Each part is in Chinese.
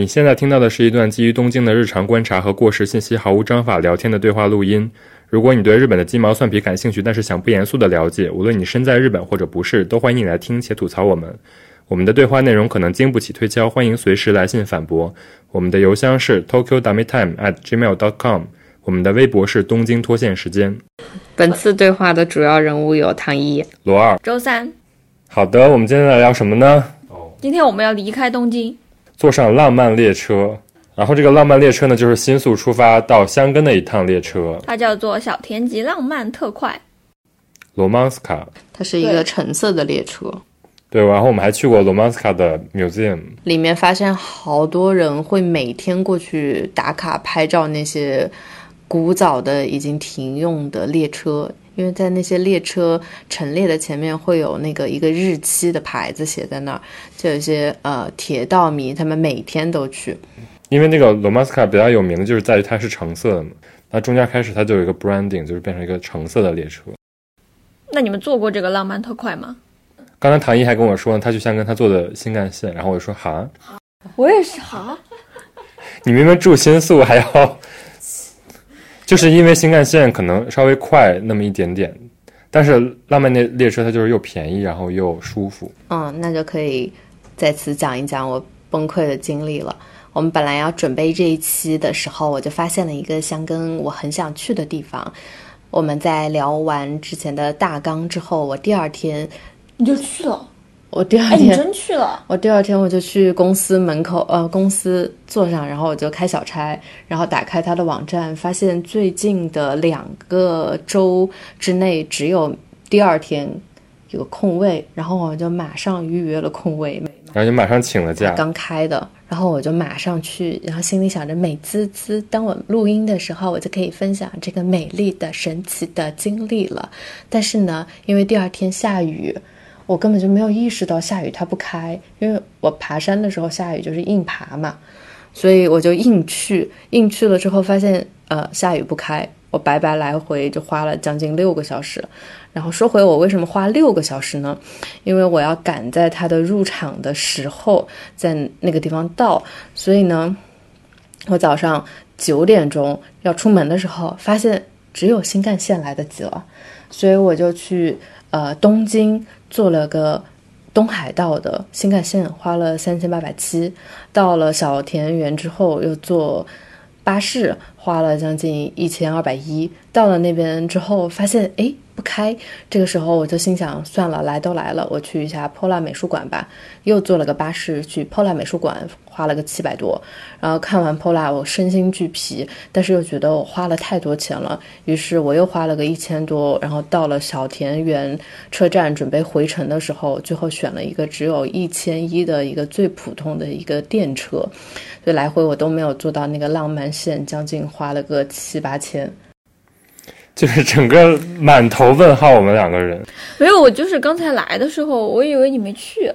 你现在听到的是一段基于东京的日常观察和过时信息毫无章法聊天的对话录音。如果你对日本的鸡毛蒜皮感兴趣，但是想不严肃的了解，无论你身在日本或者不是，都欢迎你来听且吐槽我们。我们的对话内容可能经不起推敲，欢迎随时来信反驳。我们的邮箱是 tokyo dummy time at gmail dot com，我们的微博是东京脱线时间。本次对话的主要人物有唐一、罗二。周三，好的，我们今天来聊什么呢？今天我们要离开东京，坐上浪漫列车，然后这个浪漫列车呢，就是新宿出发到箱根的一趟列车它叫做小田急浪漫特快。罗曼斯卡。它是一个橙色的列车，对，然后我们还去过罗曼斯卡的 museum，里面发现好多人会每天过去打卡拍照那些古早的已经停用的列车。因为在那些列车陈列的前面会有那个一个日期的牌子写在那儿，就有一些呃铁道迷他们每天都去。因为那个罗马斯卡比较有名的就是在于它是橙色的嘛，那中间开始它就有一个 branding，就是变成一个橙色的列车。那你们坐过这个浪漫特快吗？刚才唐一还跟我说，他去香根他坐的新干线，然后我就说哈，我也是哈，你明明住新宿还要，就是因为新干线可能稍微快那么一点点，但是浪漫列列车它就是又便宜然后又舒服。嗯，那就可以在此讲一讲我崩溃的经历了。我们本来要准备这一期的时候，我就发现了一个香根我很想去的地方。我们在聊完之前的大纲之后，我第二天，你就去了？我第二哎，你天，真去了？我第二天我就去公司门口，呃，公司坐上，然后我就开小差，然后打开他的网站，发现最近的两个周之内只有第二天有空位，然后我就马上预约了空位，然后就马上请了假，刚开的，然后我就马上去，然后心里想着美滋滋，当我录音的时候，我就可以分享这个美丽的、神奇的经历了。但是呢，因为第二天下雨，我根本就没有意识到下雨它不开，因为我爬山的时候下雨就是硬爬嘛，所以我就硬去，硬去了之后发现呃下雨不开，我白白来回就花了将近六个小时。然后说回我为什么花六个小时呢？因为我要赶在它的入场的时候在那个地方到，所以呢，我早上九点钟要出门的时候，发现只有新干线来得及了，所以我就去呃东京做了个东海道的新干线，花了三千八百七，到了小田园之后又坐巴士，花了将近一千二百一，到了那边之后发现诶不开，这个时候我就心想算了，来都来了，我去一下 Pola 美术馆吧，又坐了个巴士去 Pola 美术馆，花了个七百多，然后看完 Pola 我身心俱疲，但是又觉得我花了太多钱了，于是我又花了个一千多，然后到了小田园车站准备回程的时候，最后选了一个只有一千一的一个最普通的一个电车，所以来回我都没有坐到那个浪漫线，将近花了个七八千。就是整个满头问号。我们两个人，没有，我就是刚才来的时候，我以为你没去，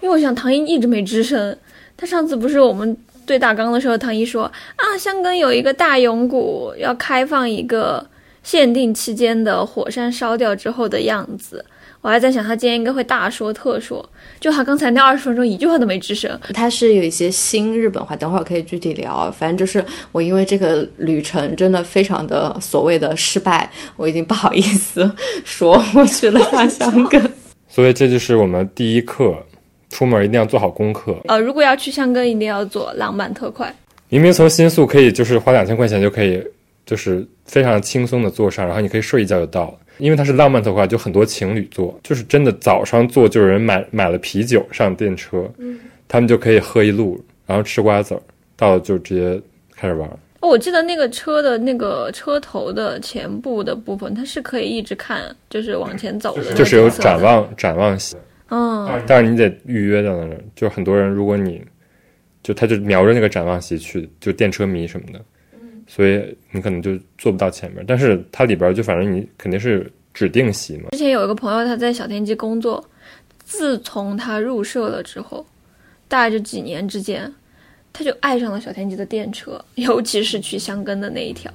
因为我想唐英一直没吱声。他上次不是我们对大纲的时候，唐一说啊，香港有一个大永谷要开放一个限定期间的火山烧掉之后的样子。我还在想他今天应该会大说特说，就他刚才那二十分钟一句话都没吱声。他是有一些新日本话，等会儿可以具体聊。反正就是我因为这个旅程真的非常的所谓的失败，我已经不好意思 说我去了趟香根。所以这就是我们第一课，出门一定要做好功课。呃，如果要去香根，一定要坐浪漫特快。明明从新宿可以就是花两千块钱就可以，就是非常轻松的坐上，然后你可以睡一觉就到了。因为它是浪漫特快，就很多情侣坐，就是真的早上坐就有人买买了啤酒上电车，嗯，他们就可以喝一路，然后吃瓜子儿，到了就直接开始玩。哦，我记得那个车的那个车头的前部的部分，它是可以一直看，就是往前走的，就是有展。望展望席，嗯，但是你得预约到那儿，就很多人，如果你就他就瞄着那个展望席去，就电车迷什么的，所以你可能就坐不到前面。但是它里边就反正你肯定是指定席嘛，之前有一个朋友他在小田急工作，自从他入社了之后，大概就几年之间，他就爱上了小田急的电车，尤其是去香根的那一条。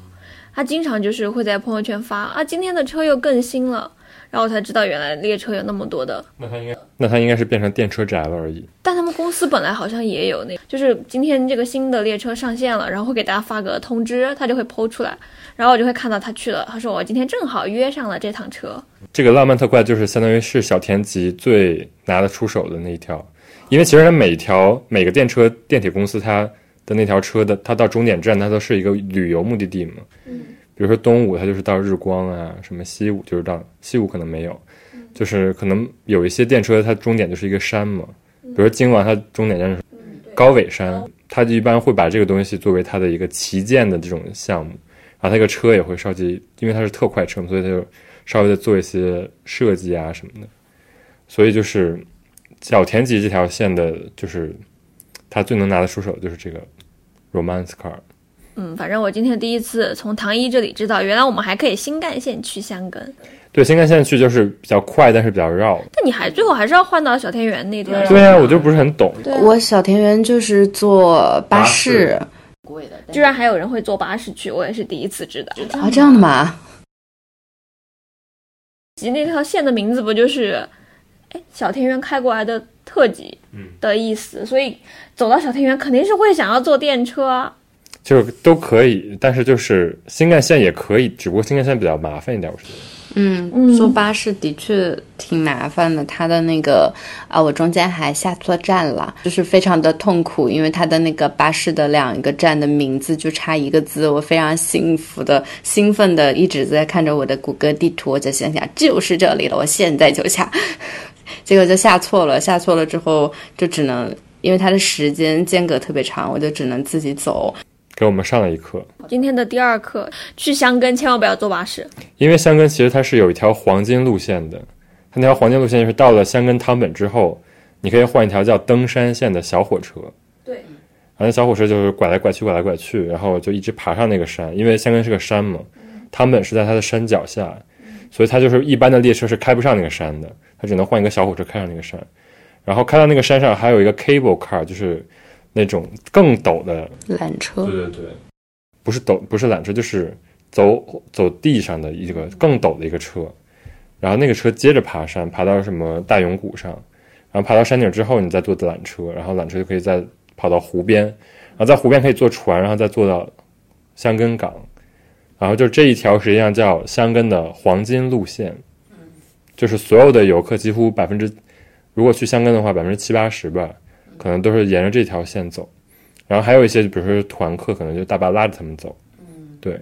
他经常就是会在朋友圈发啊，今天的车又更新了。然后我才知道原来列车有那么多的。那他应该，那他应该是变成电车宅了而已。但他们公司本来好像也有那，就是今天这个新的列车上线了，然后会给大家发个通知，他就会抛出来，然后我就会看到他去了。他说我今天正好约上了这趟车。这个浪漫特快就是相当于是小田急最拿得出手的那一条，因为其实它每条每个电车电铁公司它的那条车的，它到终点站它都是一个旅游目的地嘛。嗯。比如说东武，它就是到日光啊，什么西武就是到西武可能没有，就是可能有一些电车它终点就是一个山嘛。比如说京王，它终点站是高尾山，它就一般会把这个东西作为它的一个旗舰的这种项目，然后它一个车也会稍微，因为它是特快车嘛，所以它就稍微的做一些设计啊什么的。所以就是小田急这条线的，就是它最能拿得出手就是这个 Romance Car。嗯，反正我今天第一次从唐一这里知道，原来我们还可以新干线去箱根。对，新干线去就是比较快，但是比较绕。但你还最后还是要换到小田园那条。对啊，我就不是很懂。我小田园就是坐巴士，贵的。居然还有人会坐巴士去，我也是第一次知道。啊，这样的吗？及那条线的名字不就是，哎，小田园开过来的特急的意思，所以走到小田园肯定是会想要坐电车。就都可以，但是就是新干线也可以，只不过新干线比较麻烦一点，我觉得。嗯，坐巴士的确挺麻烦的。它的那个啊，我中间还下错站了，就是非常的痛苦，因为它的那个巴士的两个站的名字就差一个字。我非常幸福的、兴奋的一直在看着我的谷歌地图，我就心想就是这里了，我现在就下。结 果就下错了，下错了之后就只能，因为它的时间间隔特别长，我就只能自己走。给我们上了一课。今天的第二课，去箱根千万不要坐巴士，因为箱根其实它是有一条黄金路线的。它那条黄金路线就是到了箱根汤本之后，你可以换一条叫登山线的小火车。对，然后那小火车就是拐来拐去，拐来拐去，然后就一直爬上那个山。因为香根是个山嘛，汤本是在它的山脚下，所以它就是一般的列车是开不上那个山的，它只能换一个小火车开上那个山。然后开到那个山上还有一个 cable car，就是。那种更陡的缆车，对对对，不是陡，不是缆车，就是走走地上的一个更陡的一个车。然后那个车接着爬山，爬到什么大永谷上，然后爬到山顶之后，你再坐缆车，然后缆车就可以再跑到湖边，然后在湖边可以坐船，然后再坐到香根港。然后就这一条实际上叫香根的黄金路线，就是所有的游客几乎百分之，如果去香根的话，百分之七八十吧。可能都是沿着这条线走，然后还有一些，比如说团客，可能就大巴拉着他们走。嗯，对。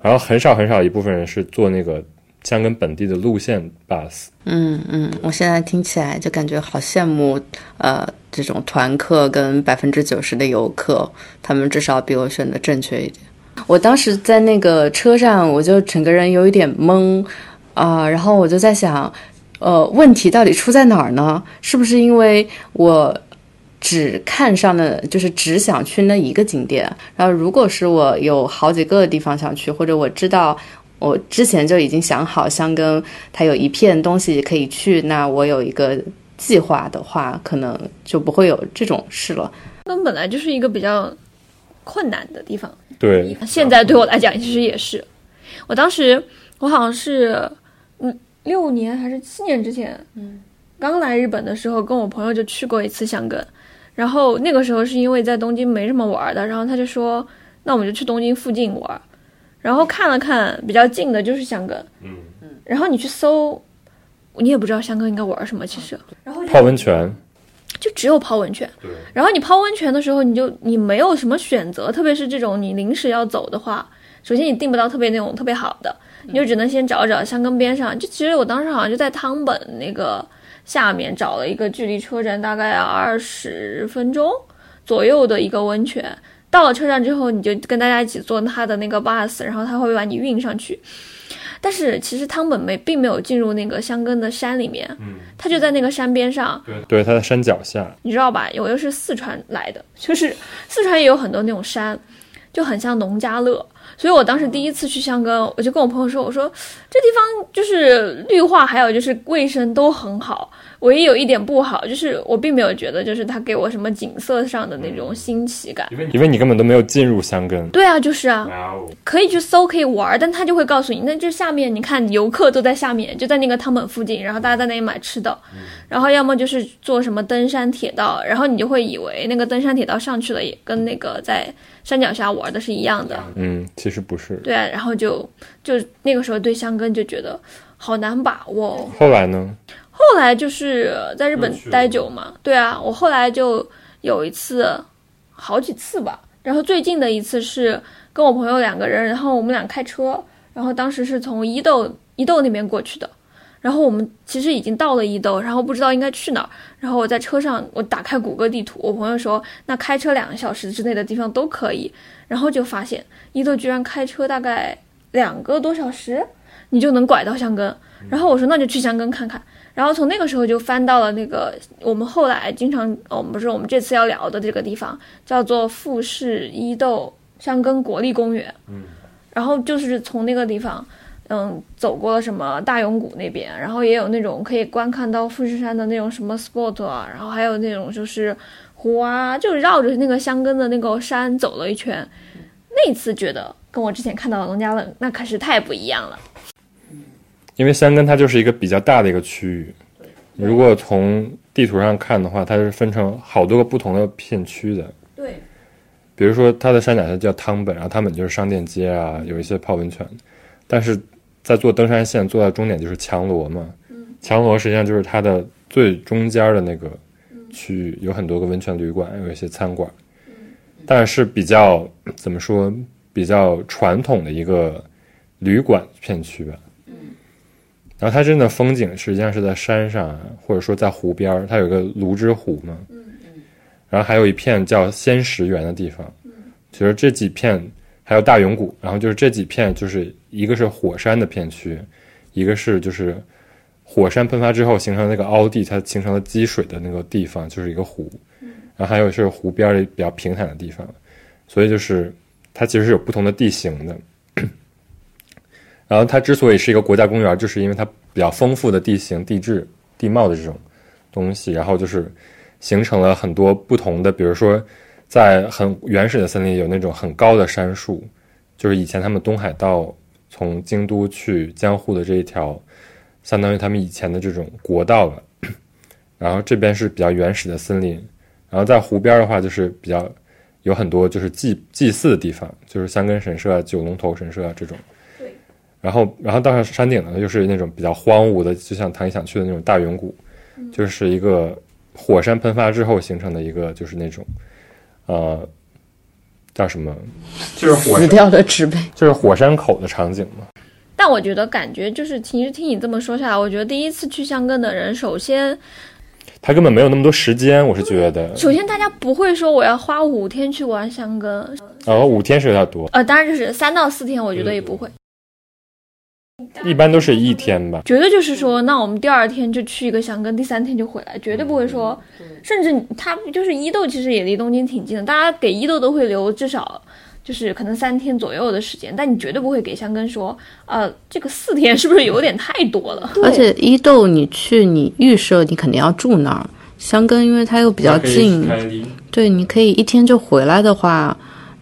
然后很少很少一部分人是坐那个香港本地的路线 bus。嗯嗯，我现在听起来就感觉好羡慕，呃，这种团客跟百分之九十的游客，他们至少比我选的正确一点。我当时在那个车上，我就整个人有一点懵啊，然后我就在想，呃，问题到底出在哪儿呢？是不是因为我？只看上的就是只想去那一个景点，然后如果是我有好几个地方想去，或者我知道我之前就已经想好香根它有一片东西可以去，那我有一个计划的话，可能就不会有这种事了。那本来就是一个比较困难的地方，对，现在对我来讲其实也是。我当时我好像是嗯六年还是七年之前，嗯，刚来日本的时候，跟我朋友就去过一次香根。然后那个时候是因为在东京没什么玩的，然后他就说，那我们就去东京附近玩。然后看了看比较近的就是香根，嗯嗯。然后你去搜，你也不知道香根应该玩什么，其实。然后泡温泉，就只有泡温泉。对。然后你泡温泉的时候，你就你没有什么选择，特别是这种你临时要走的话，首先你订不到特别那种特别好的，你就只能先找找香根边上。就其实我当时好像就在汤本那个。下面找了一个距离车站大概二十分钟左右的一个温泉，到了车站之后，你就跟大家一起坐他的那个 bus，然后他会把你运上去。但是其实汤本没并没有进入那个香根的山里面，嗯，他就在那个山边上，对，对，他在山脚下，你知道吧？我又是四川来的，就是四川也有很多那种山，就很像农家乐。所以我当时第一次去香根，我就跟我朋友说，我说这地方就是绿化，还有就是卫生都很好。唯一有一点不好，就是我并没有觉得，就是它给我什么景色上的那种新奇感。因为你根本都没有进入香根。对啊，就是啊，可以去搜，可以玩，但他就会告诉你，那就下面，你看游客都在下面，就在那个汤本附近，然后大家在那里买吃的，然后要么就是坐什么登山铁道，然后你就会以为那个登山铁道上去了也跟那个在山脚下玩的是一样的。嗯，其实不是。对啊，然后就就那个时候对香根就觉得好难把握。后来呢？后来就是在日本待久嘛，对啊，我后来就有一次，好几次吧。然后最近的一次是跟我朋友两个人，然后我们俩开车，然后当时是从伊豆伊豆那边过去的。然后我们其实已经到了伊豆，然后不知道应该去哪儿。然后我在车上，我打开谷歌地图，我朋友说那开车两个小时之内的地方都可以。然后就发现伊豆居然开车大概两个多小时，你就能拐到香根。然后我说那就去香根看看。然后从那个时候就翻到了那个我们后来经常，我们不是我们这次要聊的这个地方，叫做富士伊豆香根国立公园。嗯，然后就是从那个地方，嗯，走过了什么大永谷那边，然后也有那种可以观看到富士山的那种什么 spot 啊，然后还有那种就是湖啊，就绕着那个香根的那个山走了一圈。那次觉得跟我之前看到的农家乐那可是太不一样了。因为香根它就是一个比较大的一个区域，如果从地图上看的话，它是分成好多个不同的片区的。对，比如说它的山脚下叫汤本，然后汤本就是商店街啊，有一些泡温泉。但是在做登山线坐到终点就是强罗嘛，强罗实际上就是它的最中间的那个区域，有很多个温泉旅馆，有一些餐馆，但是比较怎么说，比较传统的一个旅馆片区吧。然后它真的风景实际上是在山上，或者说在湖边儿，它有个芦之湖嘛。然后还有一片叫仙石园的地方。嗯。其实这几片还有大永谷，然后就是这几片，就是一个是火山的片区，一个是就是火山喷发之后形成那个凹地，它形成了积水的那个地方，就是一个湖。嗯。然后还有是湖边儿比较平坦的地方，所以就是它其实是有不同的地形的。然后它之所以是一个国家公园，就是因为它比较丰富的地形、地质、地貌的这种东西，然后就是形成了很多不同的，比如说在很原始的森林有那种很高的杉树，就是以前他们东海道从京都去江户的这一条，相当于他们以前的这种国道了。然后这边是比较原始的森林，然后在湖边的话就是比较有很多就是祭祭祀的地方，就是香根神社啊、九龙头神社啊这种。然后，然后到上山顶呢，又是那种比较荒芜的，就像唐一想去的那种大永谷，就是一个火山喷发之后形成的一个，就是那种，呃，叫什么？就是死掉的植被，就是火山口的场景嘛。但我觉得感觉就是，其实听你这么说下来，我觉得第一次去香根的人，首先他根本没有那么多时间，我是觉得。首先，大家不会说我要花五天去玩香根。哦，五天是有点多。呃，当然就是三到四天，我觉得也不会。一般都是一天吧，绝对就是说，那我们第二天就去一个香根，第三天就回来，绝对不会说，甚至他就是伊豆，其实也离东京挺近的，大家给伊豆都会留至少就是可能三天左右的时间，但你绝对不会给香根说，呃，这个四天是不是有点太多了？而且伊豆你去，你预设你肯定要住那儿，香根因为它又比较近，对，你可以一天就回来的话。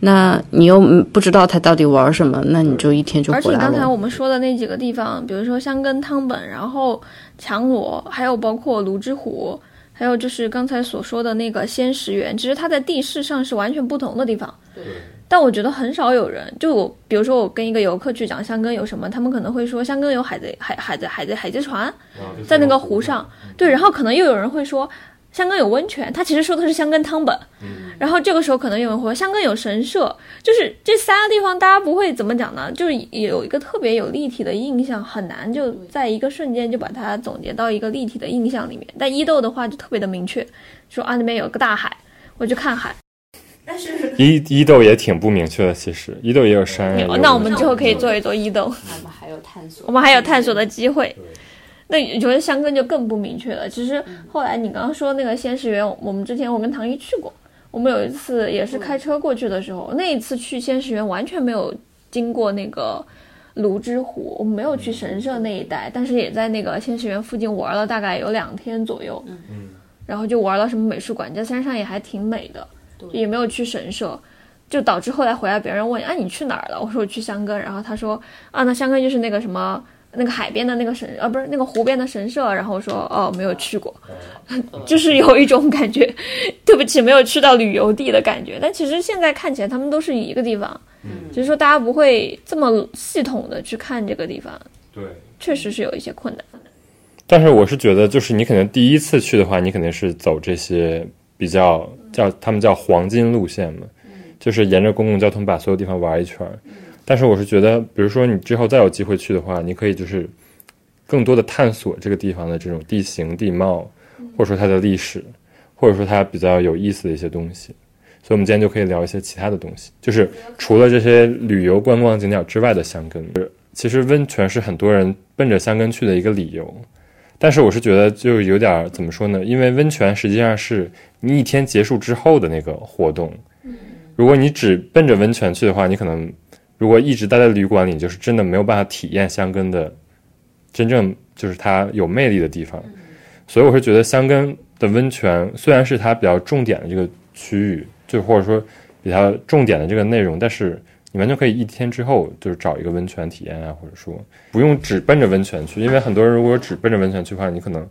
那你又不知道他到底玩什么，那你就一天就回来了。而且刚才我们说的那几个地方，比如说香根汤本，然后强罗，还有包括泸之湖，还有就是刚才所说的那个仙石园，其实它在地势上是完全不同的地方。对。但我觉得很少有人，就我，比如说我跟一个游客去讲香根有什么，他们可能会说香根有海贼海海贼海贼海贼船，在那个湖上。对。然后可能又有人会说。香根有温泉，他其实说的是香根汤本。然后这个时候可能有人说香根有神社，就是这三个地方大家不会怎么讲呢？就是有一个特别有立体的印象，很难就在一个瞬间就把它总结到一个立体的印象里面。但伊豆的话就特别的明确，说啊那边有个大海，我去看海。但是伊伊豆也挺不明确的，其实伊豆也有山。那我们之后可以做一做伊豆。我们还有探索，我们还有探索的机会。那觉得香根就更不明确了。其实后来你刚刚说那个仙石园，我们之前我跟唐一去过，我们有一次也是开车过去的时候，那一次去仙石园完全没有经过那个泸沽湖，我们没有去神社那一带，但是也在那个仙石园附近玩了大概有两天左右。嗯，然后就玩了什么美术馆，在山上也还挺美的，也没有去神社，就导致后来回来别人问，啊你去哪儿了？我说我去香根，然后他说啊那香根就是那个什么那个海边的那个神，啊不是那个湖边的神社，然后说哦没有去过，就是有一种感觉，对不起没有去到旅游地的感觉，但其实现在看起来他们都是一个地方，只是说大家不会这么系统的去看这个地方，对。确实是有一些困难。但是我是觉得，就是你可能第一次去的话，你肯定是走这些比较叫他们叫黄金路线嘛，就是沿着公共交通把所有地方玩一圈儿。但是我是觉得，比如说你之后再有机会去的话，你可以就是更多的探索这个地方的这种地形地貌，或者说它的历史，或者说它比较有意思的一些东西。所以，我们今天就可以聊一些其他的东西，就是除了这些旅游观光景点之外的香根。其实温泉是很多人奔着香根去的一个理由。但是我是觉得就有点怎么说呢？因为温泉实际上是你一天结束之后的那个活动。如果你只奔着温泉去的话，你可能如果一直待在旅馆里，就是真的没有办法体验香根的真正就是它有魅力的地方。所以我是觉得香根的温泉虽然是它比较重点的这个区域，就或者说比较重点的这个内容，但是。你完全可以一天之后就是找一个温泉体验啊，或者说不用只奔着温泉去，因为很多人如果只奔着温泉去的话，你可能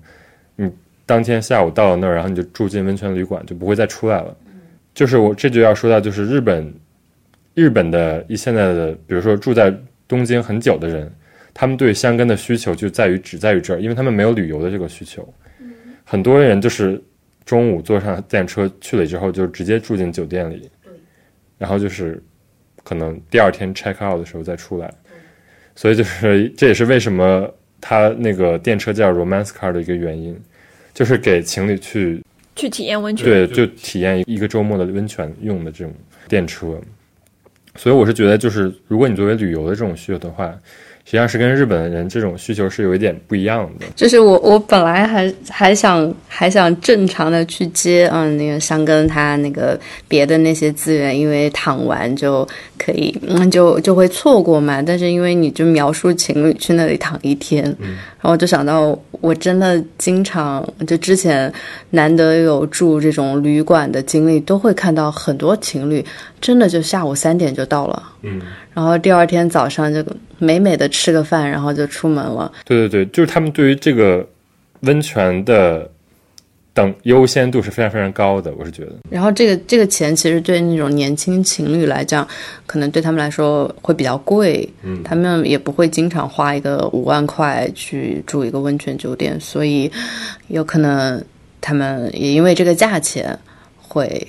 你当天下午到了那儿，然后你就住进温泉旅馆，就不会再出来了。就是我这就要说到，就是日本日本的一现在的，比如说住在东京很久的人，他们对香根的需求就在于只在于这儿，因为他们没有旅游的这个需求。很多人就是中午坐上电车去了之后，就直接住进酒店里，然后就是。可能第二天 check out 的时候再出来，所以就是这也是为什么他那个电车叫 romance car 的一个原因，就是给情侣去去体验温泉，对，就体验一个周末的温泉用的这种电车。所以我是觉得，就是如果你作为旅游的这种需求的话。实际上是跟日本人这种需求是有一点不一样的。就是我我本来还还想还想正常的去接嗯那个香根他那个别的那些资源，因为躺完就可以嗯就就会错过嘛。但是因为你就描述情侣去那里躺一天，嗯然后我就想到我真的经常就之前难得有住这种旅馆的经历，都会看到很多情侣真的就下午三点就到了。嗯。然后第二天早上就美美的吃个饭，然后就出门了。对对对，就是他们对于这个温泉的等优先度是非常非常高的，我是觉得。然后这个这个钱其实对那种年轻情侣来讲，可能对他们来说会比较贵。嗯，他们也不会经常花一个五万块去住一个温泉酒店，所以有可能他们也因为这个价钱会，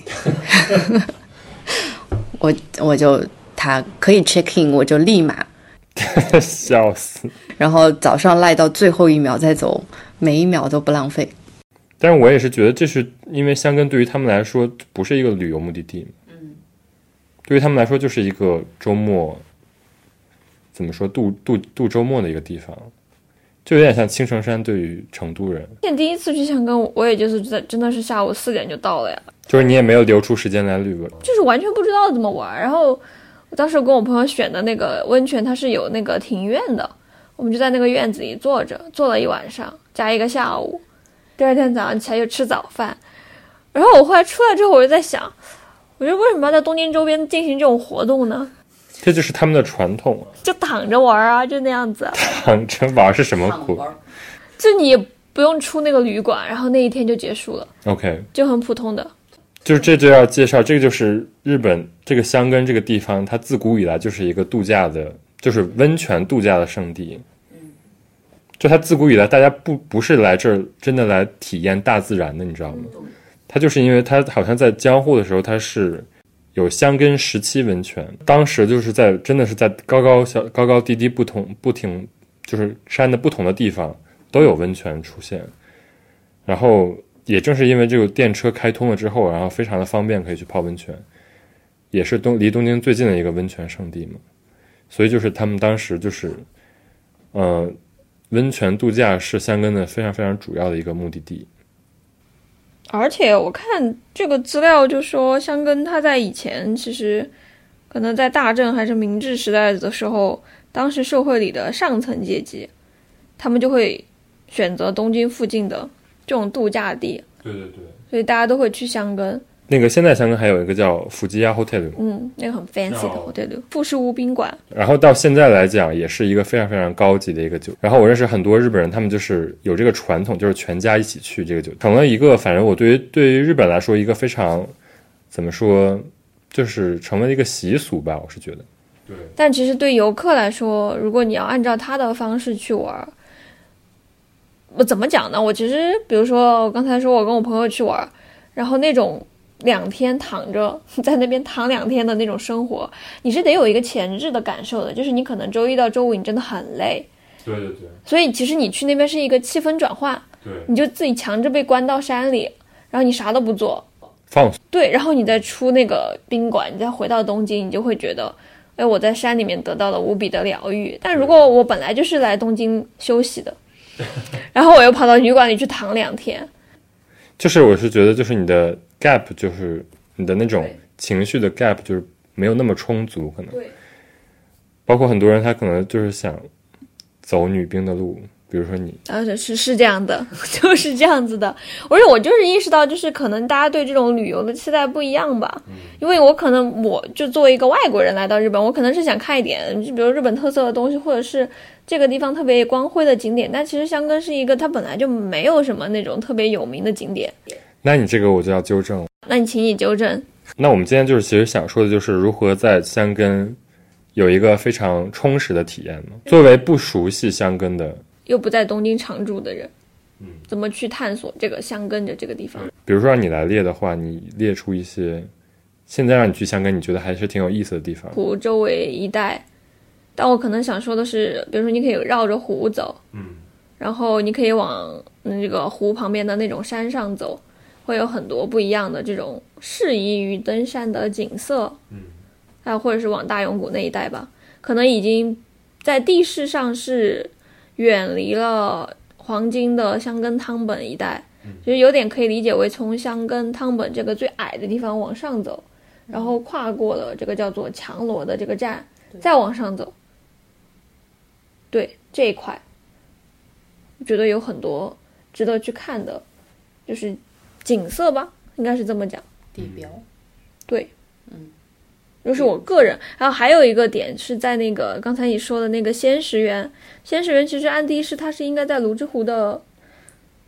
我我就。他可以 check in，我就立马 笑死。然后早上赖到最后一秒再走，每一秒都不浪费。但是我也是觉得，这是因为香根对于他们来说不是一个旅游目的地。嗯，对于他们来说就是一个周末，怎么说度度度周末的一个地方，就有点像青城山对于成都人。现第一次去香根，我也就是在真的是下午四点就到了呀。就是你也没有留出时间来旅游，就是完全不知道怎么玩，然后。当时跟我朋友选的那个温泉，它是有那个庭院的，我们就在那个院子里坐着，坐了一晚上加一个下午。第二天早上起来就吃早饭，然后我后来出来之后，我就在想，我觉得为什么要在东京周边进行这种活动呢？这就是他们的传统，就躺着玩啊，就那样子。躺着玩是什么苦？就你不用出那个旅馆，然后那一天就结束了。OK，就很普通的。就是这就要介绍，这个就是日本这个香根这个地方，它自古以来就是一个度假的，就是温泉度假的圣地。就它自古以来，大家不不是来这儿真的来体验大自然的，你知道吗？它就是因为它好像在江户的时候，它是有香根时期温泉，当时就是在真的是在高高小高高低低不同不停，就是山的不同的地方都有温泉出现，然后。也正是因为这个电车开通了之后，然后非常的方便，可以去泡温泉，也是东离东京最近的一个温泉圣地嘛。所以就是他们当时就是，呃，温泉度假是香根的非常非常主要的一个目的地。而且我看这个资料就说，香根它在以前其实可能在大正还是明治时代的时候，当时社会里的上层阶级，他们就会选择东京附近的这种度假地，对对对。所以大家都会去箱根。那个现在香港还有一个叫福吉亚 hotel，嗯，那个很 fancy 的 hotel，富士屋宾馆。然后到现在来讲，也是一个非常非常高级的一个酒。然后我认识很多日本人，他们就是有这个传统，就是全家一起去这个酒，成了一个反正我对于对于日本来说一个非常怎么说，就是成为一个习俗吧，我是觉得。对，但其实对游客来说，如果你要按照他的方式去玩儿，我怎么讲呢？我其实，比如说我刚才说我跟我朋友去玩，然后那种两天躺着 在那边躺两天的那种生活，你是得有一个前置的感受的，就是你可能周一到周五你真的很累，对对对所以其实你去那边是一个气氛转换，对，你就自己强制被关到山里，然后你啥都不做，放松。对，然后你再出那个宾馆，你再回到东京，你就会觉得，哎，我在山里面得到了无比的疗愈。但如果我本来就是来东京休息的，然后我又跑到旅馆里去躺两天，就是我是觉得，就是你的 gap，就是你的那种情绪的 gap，就是没有那么充足，可能。对。包括很多人，他可能就是想走女兵的路，比如说你，而且是是这样的，就是这样子的。而且我就是意识到，就是可能大家对这种旅游的期待不一样吧。因为我可能我就作为一个外国人来到日本，我可能是想看一点，就比如日本特色的东西，或者是这个地方特别光辉的景点。但其实香根是一个它本来就没有什么那种特别有名的景点。那你这个我就要纠正了。那你请你纠正。那我们今天就是其实想说的就是如何在香根有一个非常充实的体验呢？作为不熟悉香根的，又不在东京常住的人，嗯，怎么去探索这个香根的这个地方？比如说让你来列的话，你列出一些现在让你去香根，你觉得还是挺有意思的地方。湖周围一带，但我可能想说的是，比如说你可以绕着湖走，嗯，然后你可以往那个湖旁边的那种山上走，会有很多不一样的这种适宜于登山的景色，嗯，还有或者是往大永谷那一带吧，可能已经在地势上是远离了黄金的香根汤本一带，就是有点可以理解为从香根汤本这个最矮的地方往上走，然后跨过了这个叫做强罗的这个站，再往上走。对这一块，我觉得有很多值得去看的，就是景色吧，应该是这么讲。地标，对，嗯，就是我个人。然后还有一个点是在那个刚才你说的那个仙石园，仙石园其实按地势它是应该在泸沽湖的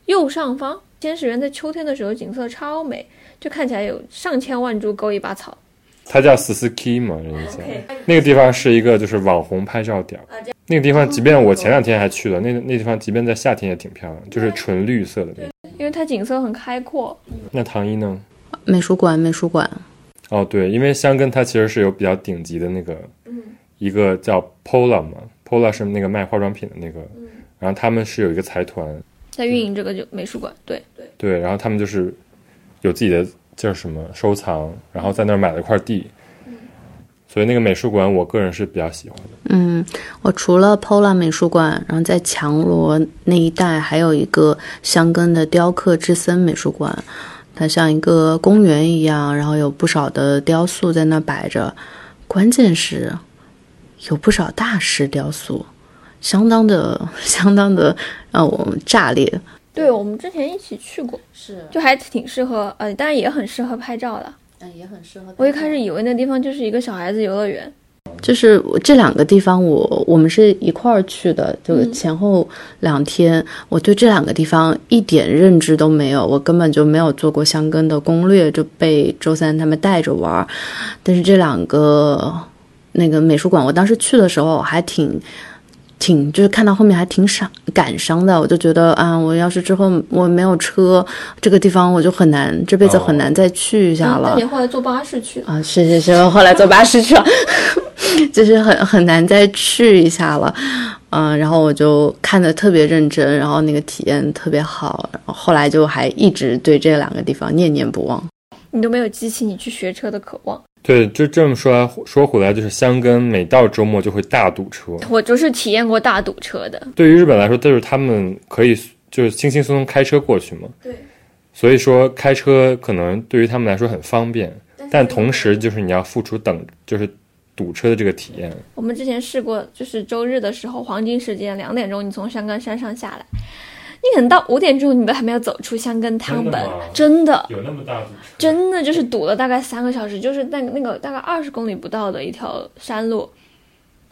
右上方。仙石园在秋天的时候景色超美，就看起来有上千万株狗尾巴草。它叫 Suzuki 嘛，人家讲那个地方是一个就是网红拍照点儿。那个地方，即便我前两天还去了，那那地方即便在夏天也挺漂亮，就是纯绿色的那种。因为它景色很开阔。那唐一呢？美术馆，美术馆，哦，对，因为香根它其实是有比较顶级的那个，一个叫 Pola 嘛，Pola 是那个卖化妆品的那个，然后他们是有一个财团，在运营这个就美术馆，对对，对，然后他们就是有自己的叫什么收藏，然后在那儿买了一块地，所以那个美术馆我个人是比较喜欢的。嗯，我除了 Pola 美术馆，然后在强罗那一带还有一个香根的雕刻之森美术馆，它像一个公园一样，然后有不少的雕塑在那摆着，关键是有不少大师雕塑，相当的 相当的让我们炸裂。对我们之前一起去过，是，就还挺适合，呃，当然也很适合拍照的。嗯，也很适合我一开始以为那地方就是一个小孩子游乐园，就是这两个地方我，我们是一块儿去的，就前后两天，我对这两个地方一点认知都没有，我根本就没有做过香根的攻略，就被周三他们带着玩儿。但是这两个那个美术馆，我当时去的时候还挺。挺就是看到后面还挺伤感伤的，我就觉得啊，我要是之后我没有车，这个地方我就很难，这辈子很难再去一下了。那你后来坐巴士去？啊，是是是，我后来坐巴士去了，就是很很难再去一下了。嗯，然后我就看的特别认真，然后那个体验特别好，然后后来就还一直对这两个地方念念不忘。你都没有激起你去学车的渴望？对，就这么说来说回来，就是香根每到周末就会大堵车。我就是体验过大堵车的。对于日本来说，就是他们可以就是轻轻松松开车过去嘛。对。所以说开车可能对于他们来说很方便，但同时就是你要付出等就是堵车的这个体验。我们之前试过，就是周日的时候黄金时间两点钟，你从香根山上下来，你可能到五点钟你都还没有走出香根汤本，真的有那么大堵车？真的就是堵了大概三个小时，就是那那个大概二十公里不到的一条山路，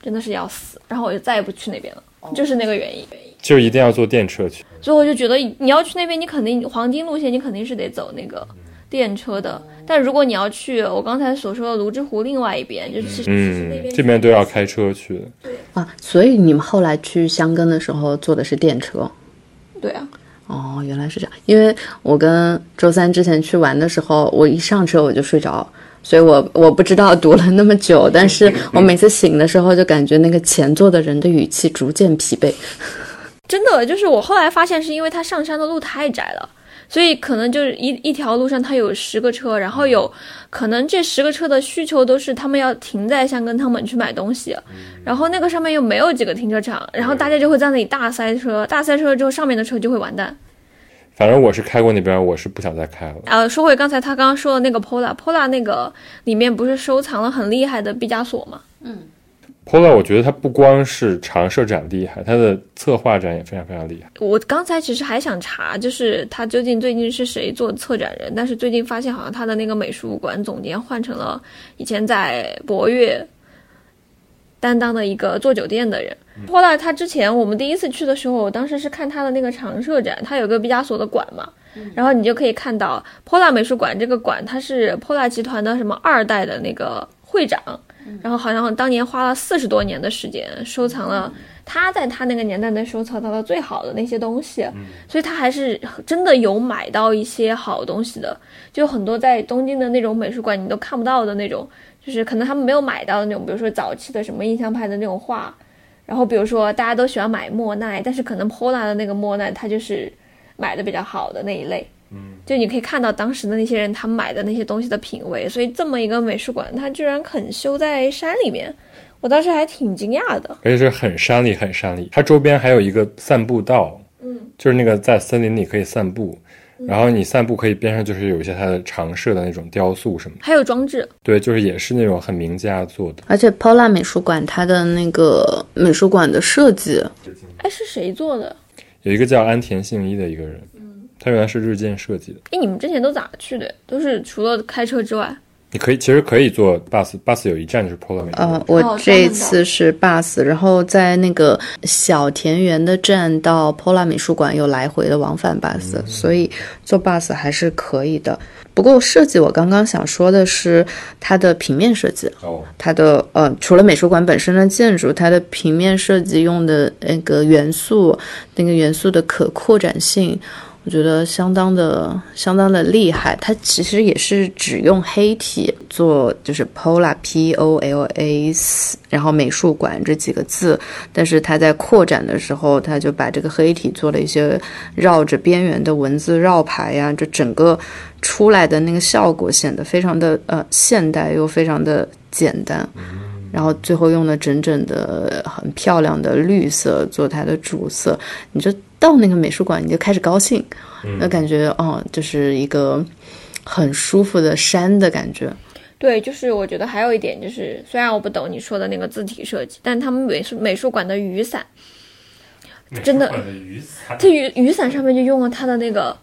真的是要死。然后我就再也不去那边了，就是那个原因。就一定要坐电车去。所以我就觉得你要去那边，你肯定黄金路线，你肯定是得走那个电车的。但如果你要去我刚才所说的泸沽湖另外一边，就是嗯边，这边都要开车去的。啊，所以你们后来去香根的时候坐的是电车。对啊，哦，原来是这样。因为我跟周三之前去玩的时候，我一上车我就睡着，所以我我不知道堵了那么久。但是我每次醒的时候，就感觉那个前座的人的语气逐渐疲惫。真的就是我后来发现，是因为他上山的路太窄了。所以可能就是一一条路上它有十个车，然后有可能这十个车的需求都是他们要停在香根汤本去买东西，然后那个上面又没有几个停车场，然后大家就会在那里大塞车，大塞车之后上面的车就会完蛋。反正我是开过那边，我是不想再开了。呃，说回刚才他刚刚说的那个 Pola，Pola 那个里面不是收藏了很厉害的毕加索吗？Pola，我觉得它不光是常设展厉害，它的策划展也非常非常厉害。我刚才其实还想查，就是他究竟最近是谁做策展人，但是最近发现好像他的那个美术馆总监换成了以前在博悦担当的一个做酒店的人。Pola，他之前我们第一次去的时候，我当时是看他的那个常设展，他有个毕加索的馆嘛，然后你就可以看到 Pola 美术馆这个馆，它是 Pola 集团的什么二代的那个会长。然后好像当年花了四十多年的时间收藏了他在他那个年代能收藏到的最好的那些东西，所以他还是真的有买到一些好东西的，就很多在东京的那种美术馆你都看不到的那种，就是可能他们没有买到的那种，比如说早期的什么印象派的那种画，然后比如说大家都喜欢买莫奈，但是可能 Pola 的那个莫奈他就是买的比较好的那一类。就你可以看到当时的那些人他买的那些东西的品味，所以这么一个美术馆，它居然肯修在山里面，我当时还挺惊讶的。而且是很山里，很山里。它周边还有一个散步道，嗯，就是那个在森林里可以散步，然后你散步可以边上就是有一些它的常设的那种雕塑什么的，还有装置，对，就是也是那种很名家做的。而且 Pola 美术馆它的那个美术馆的设计，哎，是谁做的？有一个叫安田信一的一个人，他原来是日建设计的。哎，你们之前都咋去的？都是除了开车之外，你可以其实可以坐 bus，bus 有一站就是 Pola 美术馆。呃，我这一次是 bus，然后在那个小田园的站到 Pola 美术馆有来回的往返 bus，、所以坐 bus 还是可以的。不过设计我刚刚想说的是它的平面设计，哦，它的呃，除了美术馆本身的建筑，它的平面设计用的那个元素，那个元素的可扩展性，我觉得相当的相当的厉害。它其实也是只用黑体做，就是 Pola P O L A，然后美术馆这几个字，但是它在扩展的时候，它就把这个黑体做了一些绕着边缘的文字绕牌呀，这整个出来的那个效果显得非常的呃现代又非常的简单。然后最后用了整整的很漂亮的绿色做它的主色，你就到那个美术馆你就开始高兴，那感觉哦，就是一个很舒服的山的感觉。对，就是我觉得还有一点就是，虽然我不懂你说的那个字体设计，但他们美术美术馆的雨伞，真的雨伞这雨雨伞上面就用了它的那个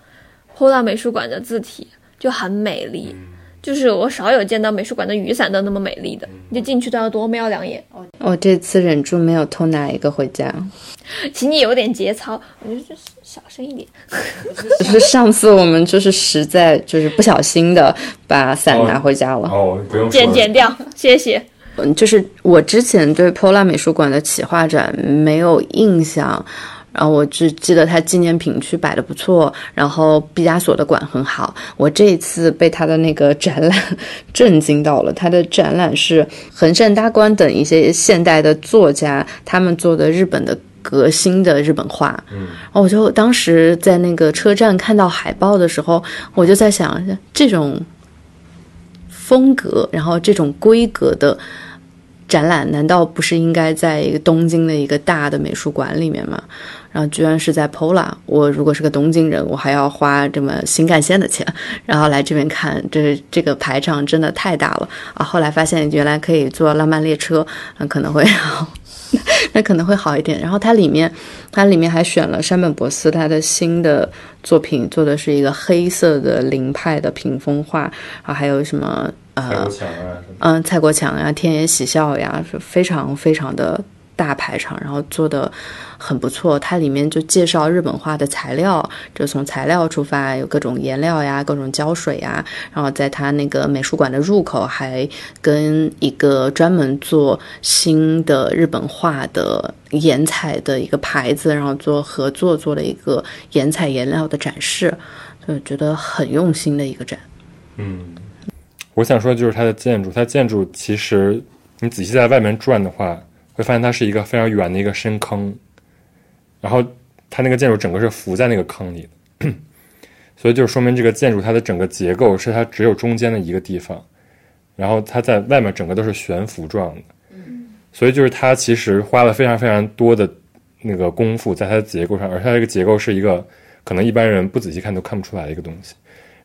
Pola 美术馆的字体，就很美丽。就是我少有见到美术馆的雨伞都那么美丽的，你就进去都要多瞄两眼。我这次忍住没有偷拿一个回家，请你有点节操，我觉得就是小声一点。就 是上次我们就是实在就是不小心的把伞拿回家了。哦，不用剪剪掉，谢谢。嗯，就是我之前对 Pola 美术馆的企划展没有印象，然后我只记得他纪念品区摆的不错，然后毕加索的馆很好。我这一次被他的那个展览 震惊到了，他的展览是横山大观等一些现代的作家他们做的日本的。革新的日本画，嗯，然后我就当时在那个车站看到海报的时候，我就在想，这种风格，然后这种规格的展览难道不是应该在一个东京的一个大的美术馆里面吗？然后居然是在 Pola，我如果是个东京人，我还要花这么新干线的钱，然后来这边看，这这个排场真的太大了啊！后来发现原来可以坐浪漫列车，那可能会，那可能会好一点。然后它里面，它里面还选了山本博司他的新的作品，做的是一个黑色的林派的屏风画，然后还有什么呃，嗯，蔡国强呀，天野喜孝呀，非常非常的。大排场，然后做的很不错。它里面就介绍日本画的材料，就从材料出发，有各种颜料呀，各种胶水呀。然后在它那个美术馆的入口，还跟一个专门做新的日本画的颜彩的一个牌子，然后做合作，做了一个颜彩颜料的展示，就觉得很用心的一个展。嗯，我想说的就是它的建筑，它建筑其实你仔细在外面转的话。会发现它是一个非常圆的一个深坑，然后它那个建筑整个是浮在那个坑里的，所以就说明这个建筑它的整个结构是它只有中间的一个地方，然后它在外面整个都是悬浮状的，所以就是它其实花了非常非常多的那个功夫在它的结构上，而它这个结构是一个可能一般人不仔细看都看不出来的一个东西，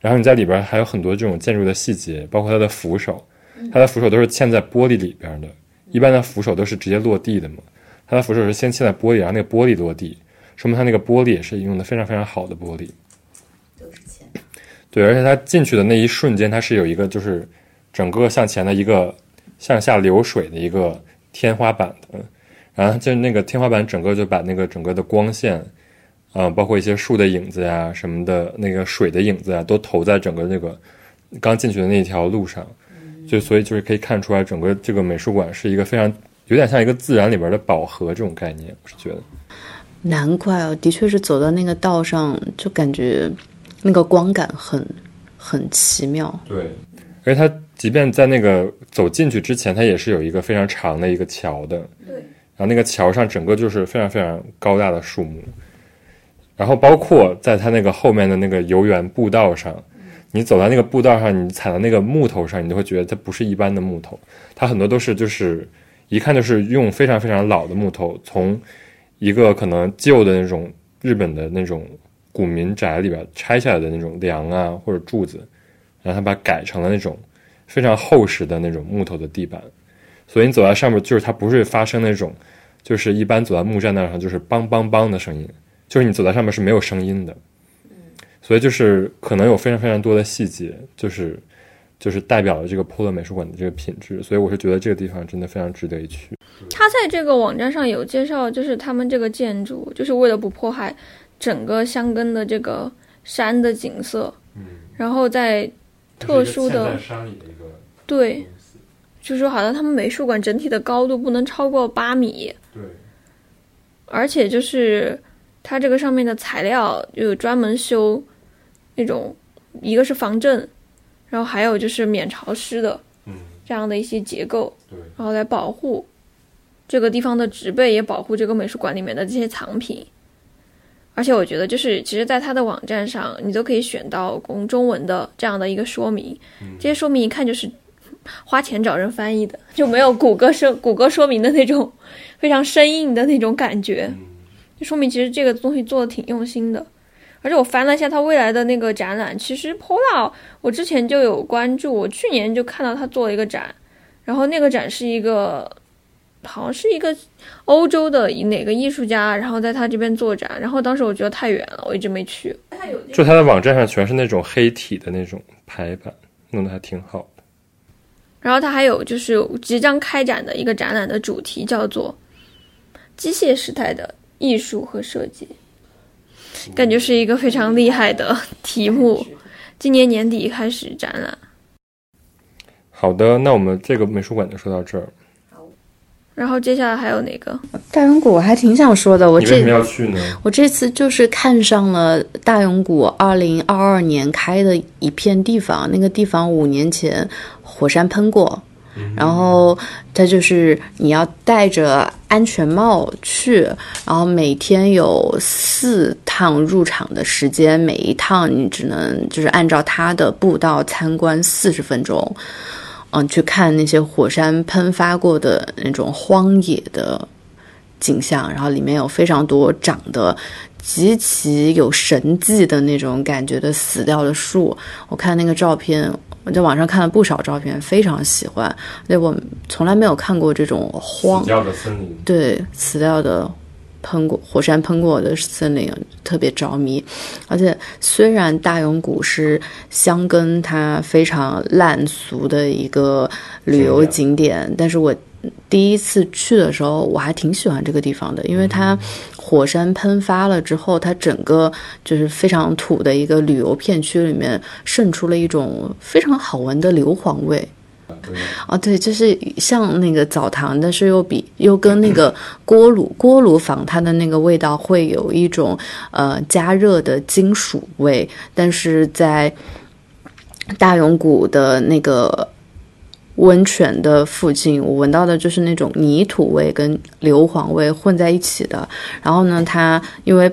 然后你在里边还有很多这种建筑的细节，包括它的扶手，它的扶手都是嵌在玻璃里边的。一般的扶手都是直接落地的嘛，它的扶手是先嵌在玻璃，然后那个玻璃落地，说明它那个玻璃也是用的非常非常好的玻璃。都是钱。对，而且它进去的那一瞬间，它是有一个就是整个向前的一个向下流水的一个天花板的，然后就那个天花板整个就把那个整个的光线，啊，包括一些树的影子呀什么的，那个水的影子啊，都投在整个那个刚进去的那一条路上。就所以就是可以看出来，整个这个美术馆是一个非常有点像一个自然里边的宝盒这种概念，我是觉得。难怪哦，的确是走到那个道上，就感觉那个光感很很奇妙。对，而且它即便在那个走进去之前，它也是有一个非常长的一个桥的。对。然后那个桥上整个就是非常非常高大的树木，然后包括在它那个后面的那个游园步道上。你走在那个步道上，你踩到那个木头上，你都会觉得它不是一般的木头，它很多都是就是一看就是用非常非常老的木头，从一个可能旧的那种日本的那种古民宅里边拆下来的那种梁啊或者柱子，然后它把它改成了那种非常厚实的那种木头的地板，所以你走在上面，就是它不是发生那种就是一般走在木栈道上就是梆梆梆的声音，就是你走在上面是没有声音的。所以就是可能有非常非常多的细节，就是就是代表了这个 Polo 美术馆的这个品质。所以我是觉得这个地方真的非常值得一去。他在这个网站上有介绍，就是他们这个建筑就是为了不破坏整个香根的这个山的景色。嗯。然后在特殊的山里的一个对，就是说好像他们美术馆整体的高度不能超过八米。对。而且就是它这个上面的材料有专门修。那种，一个是防震，然后还有就是免潮湿的，嗯，这样的一些结构，对，然后来保护这个地方的植被，也保护这个美术馆里面的这些藏品。而且我觉得，就是其实，在它的网站上，你都可以选到公中文的这样的一个说明，这些说明一看就是花钱找人翻译的，就没有谷歌说 谷歌说明的那种非常生硬的那种感觉，就说明其实这个东西做的挺用心的。而且我翻了一下他未来的那个展览，其实 Pola 我之前就有关注，我去年就看到他做了一个展，然后那个展是一个，好像是一个欧洲的哪个艺术家，然后在他这边做展，然后当时我觉得太远了，我一直没去。就他的网站上全是那种黑体的那种排版，弄得还挺好的。然后他还有就是即将开展的一个展览的主题叫做“机械时代的艺术和设计”。感觉是一个非常厉害的题目，今年年底开始展览。好的，那我们这个美术馆就说到这儿。然后接下来还有哪个大永谷？我还挺想说的。我这为什么要去呢？我这次就是看上了大永谷二零二二年开的一片地方，那个地方五年前火山喷过。然后它就是你要戴着安全帽去，然后每天有四趟入场的时间，每一趟你只能就是按照它的步道参观四十分钟。嗯，去看那些火山喷发过的那种荒野的景象，然后里面有非常多长得极其有神迹的那种感觉的死掉的树。我看那个照片，我在网上看了不少照片，非常喜欢。那我从来没有看过这种荒死掉的森林，对死掉的。喷过火山喷过的森林，特别着迷。而且虽然大永谷是香根它非常烂俗的一个旅游景点，但是我第一次去的时候，我还挺喜欢这个地方的，因为它火山喷发了之后，它整个就是非常土的一个旅游片区里面渗出了一种非常好闻的硫磺味。啊，对，就是像那个澡堂，但是又比又跟那个锅炉锅炉房它的那个味道会有一种呃加热的金属味，但是在大永谷的那个温泉的附近，我闻到的就是那种泥土味跟硫磺味混在一起的。然后呢，它因为。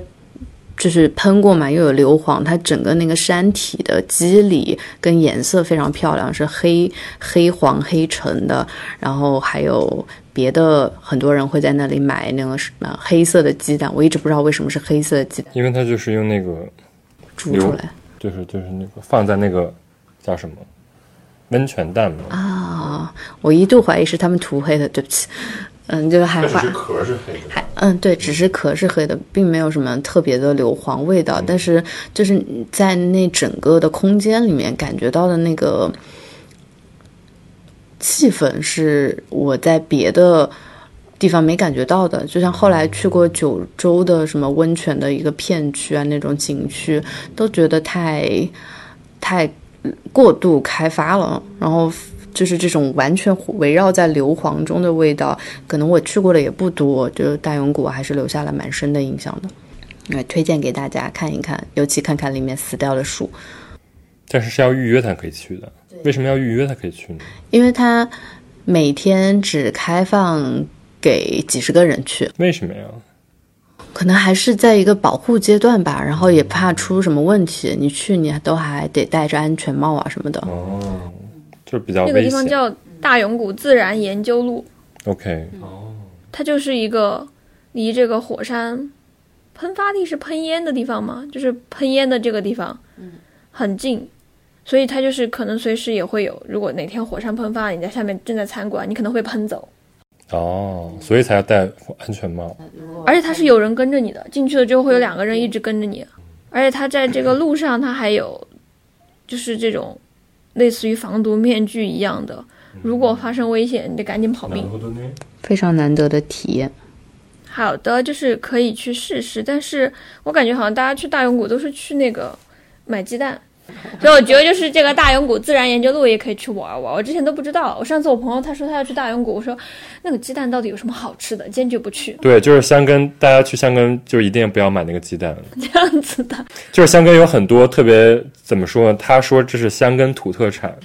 就是喷过嘛，又有硫磺，它整个那个山体的肌理跟颜色非常漂亮，是黑黑黄黑橙的。然后还有别的很多人会在那里买那个什么黑色的鸡蛋，我一直不知道为什么是黑色的鸡蛋，因为它就是用那个煮出来，就是就是那个放在那个叫什么温泉蛋吗。啊，我一度怀疑是他们涂黑的，对不起。嗯，就是还只是壳是黑的，还嗯对，只是壳是黑的，并没有什么特别的硫磺味道。但是就是在那整个的空间里面感觉到的那个气氛，是我在别的地方没感觉到的。就像后来去过九州的什么温泉的一个片区啊，那种景区，都觉得太太过度开发了，然后。就是这种完全围绕在硫磺中的味道，可能我去过的也不多，就是大永谷还是留下了蛮深的印象的。来推荐给大家看一看，尤其看看里面死掉的树。但是是要预约才可以去的，为什么要预约才可以去呢？因为它每天只开放给几十个人去。为什么呀？可能还是在一个保护阶段吧，然后也怕出什么问题，你去你都还得戴着安全帽啊什么的。哦。就比较那个地方叫大永谷自然研究路。OK，哦，它就是一个离这个火山喷发地是喷烟的地方吗？就是喷烟的这个地方，嗯，很近，所以它就是可能随时也会有。如果哪天火山喷发，你在下面正在参观，你可能会喷走。哦，所以才要戴安全帽。而且它是有人跟着你的，进去了之后会有两个人一直跟着你，而且它在这个路上，它还有就是这种。类似于防毒面具一样的，如果发生危险，你得赶紧跑命。非常难得的体验。好的，就是可以去试试，但是我感觉好像大家去大永谷都是去那个买鸡蛋。所以我觉得就是这个大永谷自然研究路也可以去玩玩。我之前都不知道，我上次我朋友他说他要去大永谷，我说那个鸡蛋到底有什么好吃的？坚决不去。对，就是香根，大家去香根就一定不要买那个鸡蛋。这样子的，就是香根有很多特别怎么说呢？他说这是香根土特产，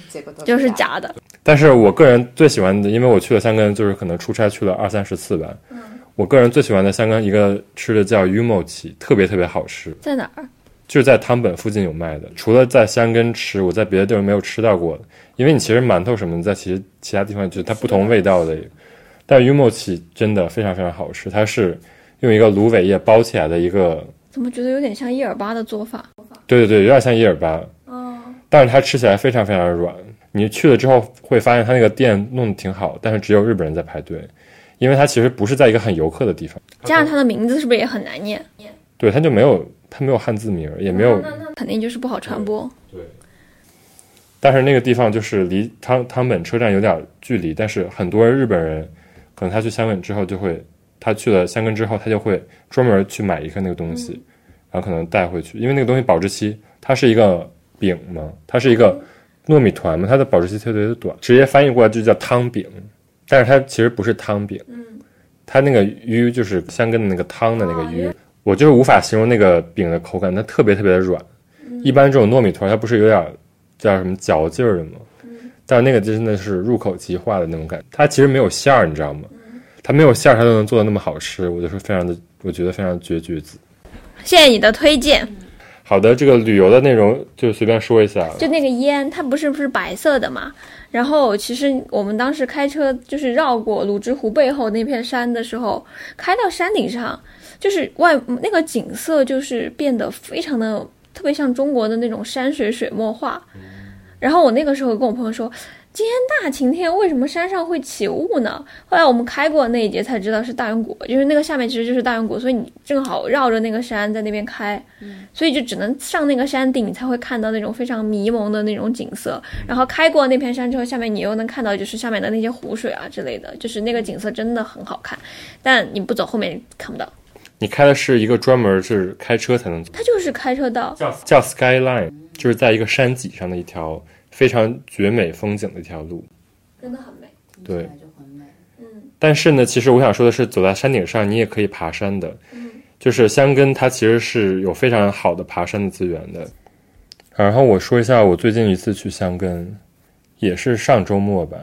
就是假的。但是我个人最喜欢的，因为我去了香根，就是可能出差去了二三十次吧。嗯，我个人最喜欢的香根一个吃的叫 Umochi，特别特别好吃。在哪儿？就是在汤本附近有卖的，除了在香根吃，我在别的地方没有吃到过。因为你其实馒头什么的，在其实其他地方就是它不同味道的，但 Umochi 真的非常非常好吃。它是用一个芦苇叶包起来的一个，怎么觉得有点像叶尔巴的做法？对对对，有点像叶尔巴。哦，但是它吃起来非常非常软。你去了之后会发现它那个店弄得挺好，但是只有日本人在排队，因为它其实不是在一个很游客的地方。加上它的名字是不是也很难念？对，它就没有。它没有汉字名，也没有，肯定就是不好传播。对，但是那个地方就是离汤汤本车站有点距离，但是很多日本人可能他去香根之后就会，他去了香根之后，他就会专门去买一个那个东西，然后可能带回去，因为那个东西保质期，它是一个饼嘛，它是一个糯米团嘛，它的保质期特别的短，直接翻译过来就叫汤饼，但是它其实不是汤饼，嗯，它那个鱼就是香根的那个汤的那个鱼。我就是无法形容那个饼的口感，它特别特别的软。一般这种糯米团，它不是有点叫什么嚼劲儿的吗？但那个真的是入口即化的那种感觉。它其实没有馅儿，你知道吗？它没有馅儿，它都能做的那么好吃，我就是非常的，我觉得非常绝绝子。谢谢你的推荐。好的，这个旅游的内容就随便说一下。就那个烟，它不是不是白色的嘛？然后其实我们当时开车就是绕过鲁之湖背后那片山的时候，开到山顶上，就是外那个景色就是变得非常的特别像中国的那种山水水墨画。然后我那个时候跟我朋友说。今天大晴天，为什么山上会起雾呢？后来我们开过那一节才知道是大云谷，就是那个下面其实就是大云谷，所以你正好绕着那个山在那边开，所以就只能上那个山顶，你才会看到那种非常迷蒙的那种景色。然后开过那片山之后，下面你又能看到就是下面的那些湖水啊之类的，就是那个景色真的很好看。但你不走后面看不到。你开的是一个专门是开车才能走，它就是开车道，叫叫 Skyline，就是在一个山脊上的一条。非常绝美风景的一条路，真的很美。对，嗯。但是呢，其实我想说的是，走在山顶上，你也可以爬山的。嗯。就是香根，它其实是有非常好的爬山的资源的。然后我说一下，我最近一次去香根，也是上周末吧。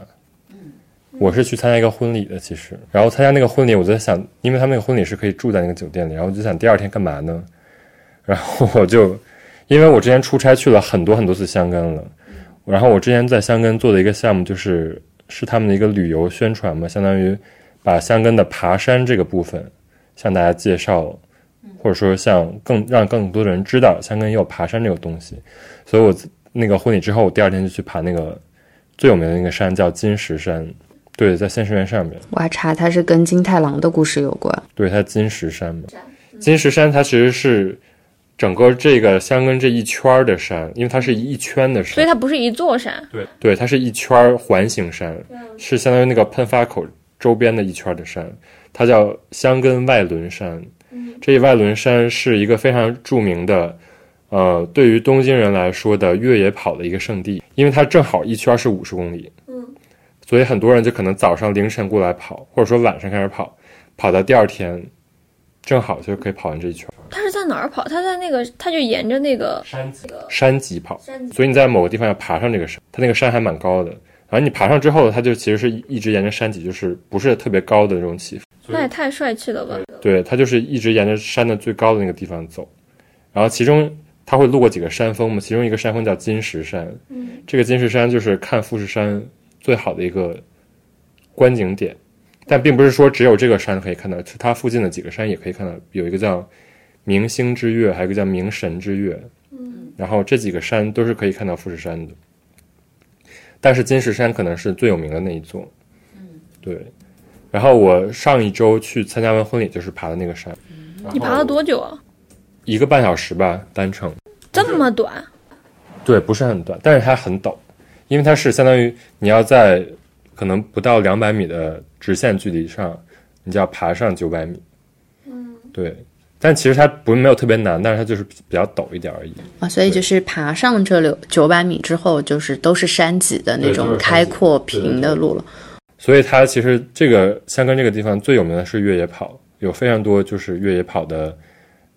我是去参加一个婚礼的，其实。然后参加那个婚礼，我在想，因为他们那个婚礼是可以住在那个酒店里，然后我就想第二天干嘛呢？然后我就，因为我之前出差去了很多很多次香根了。然后我之前在香根做的一个项目，就是是他们的一个旅游宣传嘛，相当于把香根的爬山这个部分向大家介绍，或者说向更让更多的人知道香根也有爬山这个东西。所以我那个婚礼之后，我第二天就去爬那个最有名的那个山，叫金石山。对，在仙石原上面。我还查它是跟金太郎的故事有关。对，它金石山嘛，金石山它其实是。整个这个香根这一圈的山，因为它是一圈的山，所以它不是一座山。对对，它是一圈环形山，是相当于那个喷发口周边的一圈的山，它叫香根外轮山。这一外轮山是一个非常著名的，呃，对于东京人来说的越野跑的一个圣地，因为它正好一圈是五十公里。嗯，所以很多人就可能早上凌晨过来跑，或者说晚上开始跑，跑到第二天。正好就可以跑完这一圈。他是在哪儿跑？他在那个，他就沿着那个山脊山脊跑。所以你在某个地方要爬上这个山，它那个山还蛮高的。然后你爬上之后，它就其实是一直沿着山脊，就是不是特别高的那种起伏。那也太帅气了吧！对，它就是一直沿着山的最高的那个地方走。然后其中它会路过几个山峰嘛，其中一个山峰叫金石山。嗯，这个金石山就是看富士山最好的一个观景点。但并不是说只有这个山可以看到，它附近的几个山也可以看到。有一个叫明星之月，还有一个叫明神之月。嗯，然后这几个山都是可以看到富士山的。但是金石山可能是最有名的那一座。嗯，对。然后我上一周去参加完婚礼，就是爬的那个山。你爬了多久啊？一个半小时吧，单程。这么短？对，不是很短，但是它很陡，因为它是相当于你要在。可能不到两百米的直线距离上，你就要爬上九百米。嗯，对，但其实它不是没有特别难，但是它就是比较陡一点而已。啊，所以就是爬上这六九百米之后，就是都是山脊的那种开阔平的路了。所以它其实这个香根这个地方最有名的是越野跑，有非常多就是越野跑的，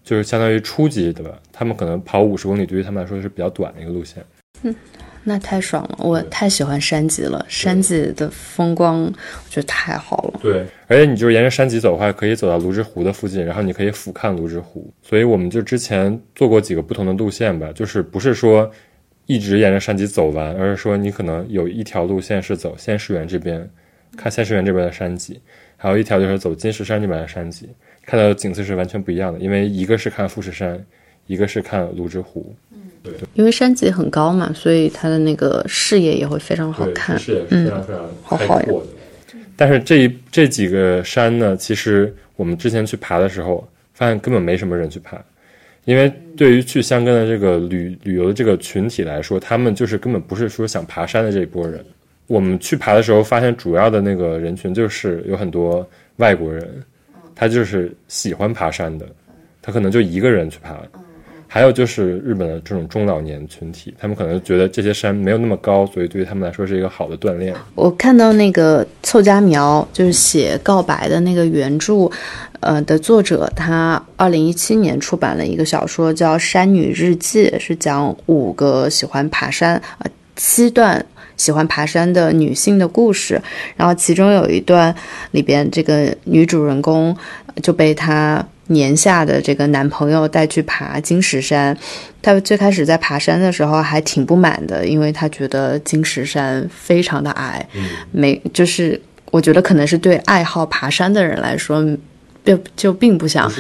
就是相当于初级的吧。他们可能跑五十公里，对于他们来说是比较短的一个路线。嗯。那太爽了，我太喜欢山脊了。山脊的风光，我觉得太好了。对，而且你就是沿着山脊走的话，可以走到泸沽湖的附近，然后你可以俯瞰泸沽湖。所以我们就之前做过几个不同的路线吧，就是不是说一直沿着山脊走完，而是说你可能有一条路线是走仙石园这边，看仙石园这边的山脊，还有一条就是走金石山这边的山脊，看到的景色是完全不一样的。因为一个是看富士山，一个是看泸沽湖。因为山脊很高嘛，所以它的那个视野也会非常好看，视野非常非常开阔的。但是这这几个山呢，其实我们之前去爬的时候，发现根本没什么人去爬，因为对于去香根的这个旅旅游的这个群体来说，他们就是根本不是说想爬山的这一波人。我们去爬的时候，发现主要的那个人群就是有很多外国人，他就是喜欢爬山的，他可能就一个人去爬。还有就是日本的这种中老年群体，他们可能觉得这些山没有那么高，所以对于他们来说是一个好的锻炼。我看到那个凑佳苗，就是写告白的那个原著，呃的作者，他二零一七年出版了一个小说叫《山女日记》，是讲五个喜欢爬山啊七段喜欢爬山的女性的故事。然后其中有一段里边，这个女主人公就被他。年下的这个男朋友带去爬金石山。她最开始在爬山的时候还挺不满的，因为她觉得金石山非常的矮，没就是我觉得可能是对爱好爬山的人来说，就就并不想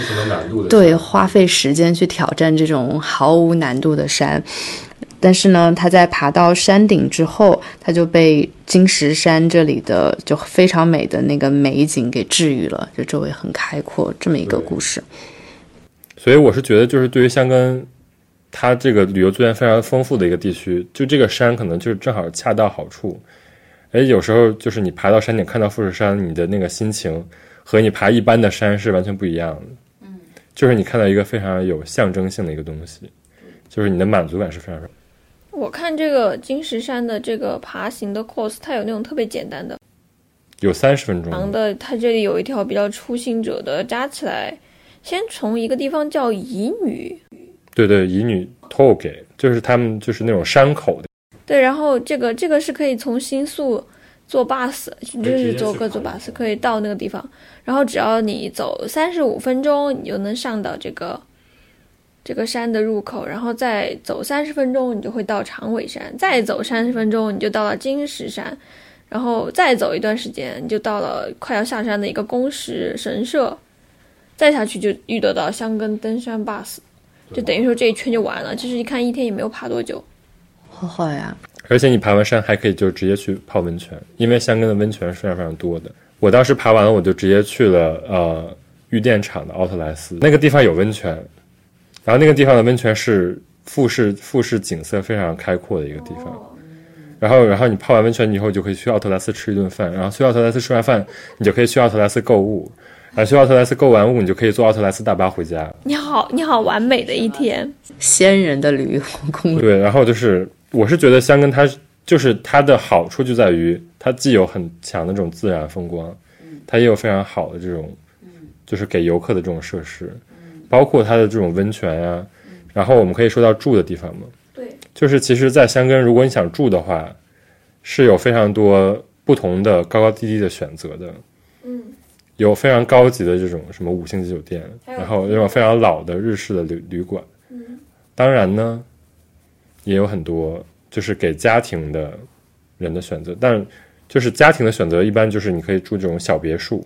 对，花费时间去挑战这种毫无难度的山。但是呢，他在爬到山顶之后，他就被金石山这里的就非常美的那个美景给治愈了，就周围很开阔这么一个故事。所以我是觉得，就是对于香根，它这个旅游资源非常丰富的一个地区，就这个山可能就是正好恰到好处。哎，有时候就是你爬到山顶看到富士山，你的那个心情和你爬一般的山是完全不一样的。嗯，就是你看到一个非常有象征性的一个东西，就是你的满足感是非常。我看这个金石山的这个爬行的 course，它有那种特别简单的，有三十分钟长的。它这里有一条比较初心者的，扎起来，先从一个地方叫乙女，对对，乙女 toge，就是他们就是那种山口的。对，然后这个这个是可以从新宿坐 bus，就是坐各坐 bus 可以到那个地方，然后只要你走三十五分钟，你就能上到这个。这个山的入口，然后再走三十分钟，你就会到长尾山；再走三十分钟，你就到了金石山；然后再走一段时间，你就到了快要下山的一个宫石神社；再下去就遇得到香根登山 bus，就等于说这一圈就完了。其实一看一天也没有爬多久，好好呀！而且你爬完山还可以就直接去泡温泉，因为香根的温泉是非常非常多的。我当时爬完了，我就直接去了呃玉电厂的奥特莱斯，那个地方有温泉。然后那个地方的温泉是富士富士景色非常开阔的一个地方，然后然后你泡完温泉以后就可以去奥特莱斯吃一顿饭，然后去奥特莱斯吃完饭，你就可以去奥特莱斯购物，然后去奥特莱斯购完物，你就可以坐奥特莱斯大巴回家。你好，你好，完美的一天，仙人的旅游攻略。对，然后就是我是觉得香根它就是它的好处就在于它既有很强的这种自然风光，它也有非常好的这种，就是给游客的这种设施。包括它的这种温泉呀，然后我们可以说到住的地方嘛。对，就是其实，在香根，如果你想住的话，是有非常多不同的高高低低的选择的。嗯，有非常高级的这种什么五星级酒店，然后那种非常老的日式的旅旅馆。嗯，当然呢，也有很多就是给家庭的人的选择，但就是家庭的选择一般就是你可以住这种小别墅。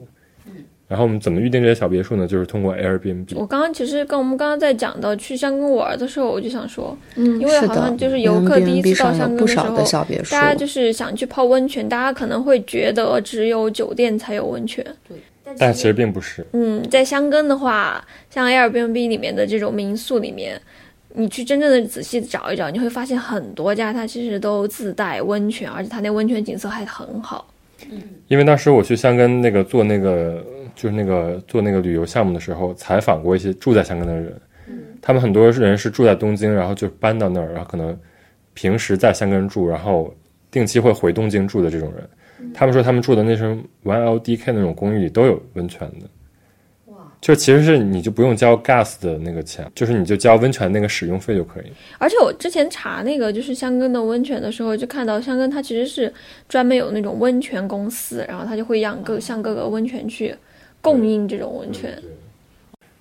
然后我们怎么预定这些小别墅呢？就是通过 Airbnb。我刚刚其实跟我们刚刚在讲到去香根玩的时候，我就想说，嗯，因为好像就是游客第一次到香根的时候，大家就是想去泡温泉，大家可能会觉得只有酒店才有温泉，对，但其实并不是。嗯，在香根的话，像 Airbnb 里面的这种民宿里面，你去真正的仔细找一找，你会发现很多家它其实都自带温泉，而且它那温泉景色还很好。嗯，因为当时我去香根那个做那个。就是那个做那个旅游项目的时候，采访过一些住在香港的人，他们很多人是住在东京，然后就搬到那儿，然后可能平时在香港住，然后定期会回东京住的这种人，他们说他们住的那种 one LDK 那种公寓里都有温泉的，哇！就其实是你就不用交 gas 的那个钱，就是你就交温泉那个使用费就可以。而且我之前查那个就是香根的温泉的时候，就看到香根它其实是专门有那种温泉公司，然后它就会让各向各个温泉去。供应这种温泉，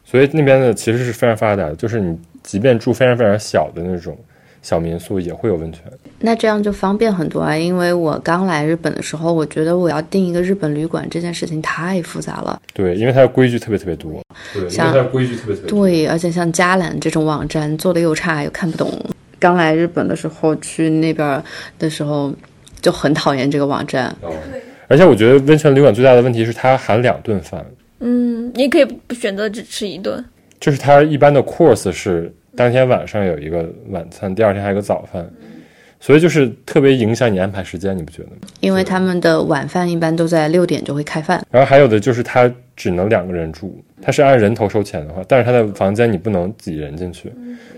所以那边的其实是非常发达的。就是你即便住非常非常小的那种小民宿，也会有温泉。那这样就方便很多啊！因为我刚来日本的时候，我觉得我要订一个日本旅馆这件事情太复杂了。对，因为它的规矩特别特别多。对，像规矩特别特别对，而且像加兰这种网站做的又差又看不懂。刚来日本的时候去那边的时候就很讨厌这个网站。对。而且我觉得温泉旅馆最大的问题是它含两顿饭。嗯，你可以不选择只吃一顿。就是它一般的 course 是当天晚上有一个晚餐，第二天还有个早饭，所以就是特别影响你安排时间，你不觉得吗？因为他们的晚饭一般都在六点就会开饭。然后还有的就是它只能两个人住，它是按人头收钱的话，但是他的房间你不能挤人进去。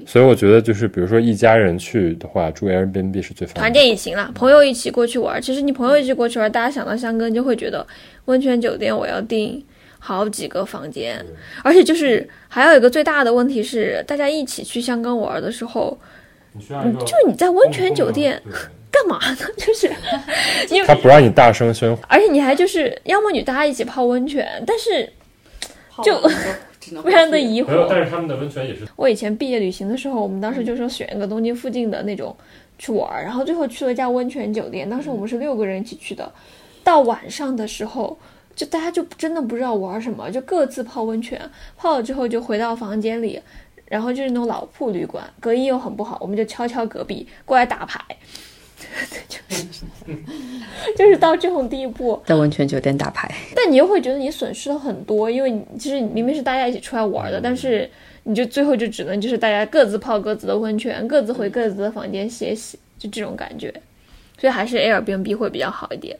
所以我觉得，就是比如说一家人去的话，住 Airbnb 是最方便。团建也行啦，朋友一起过去玩。其实你朋友一起过去玩，大家想到香根就会觉得温泉酒店我要订好几个房间，而且就是还有一个最大的问题是，大家一起去香根玩的时候，就你在温泉酒店干嘛呢？就是 他不让你大声喧哗，而且你还就是要么你大家一起泡温泉，但是就。非常的疑惑。但是他们的温泉也是。我以前毕业旅行的时候，我们当时就说选一个东京附近的那种去玩，然后最后去了一家温泉酒店。当时我们是六个人一起去的，到晚上的时候，就大家就真的不知道玩什么，就各自泡温泉，泡了之后就回到房间里，然后就是那种老铺旅馆，隔音又很不好，我们就敲敲隔壁过来打牌。就 是就是到这种地步，在温泉酒店打牌，但你又会觉得你损失了很多，因为你其实明明是大家一起出来玩的，但是你就最后就只能就是大家各自泡各自的温泉，各自回各自的房间歇息，就这种感觉，所以还是 Airbnb 会比较好一点。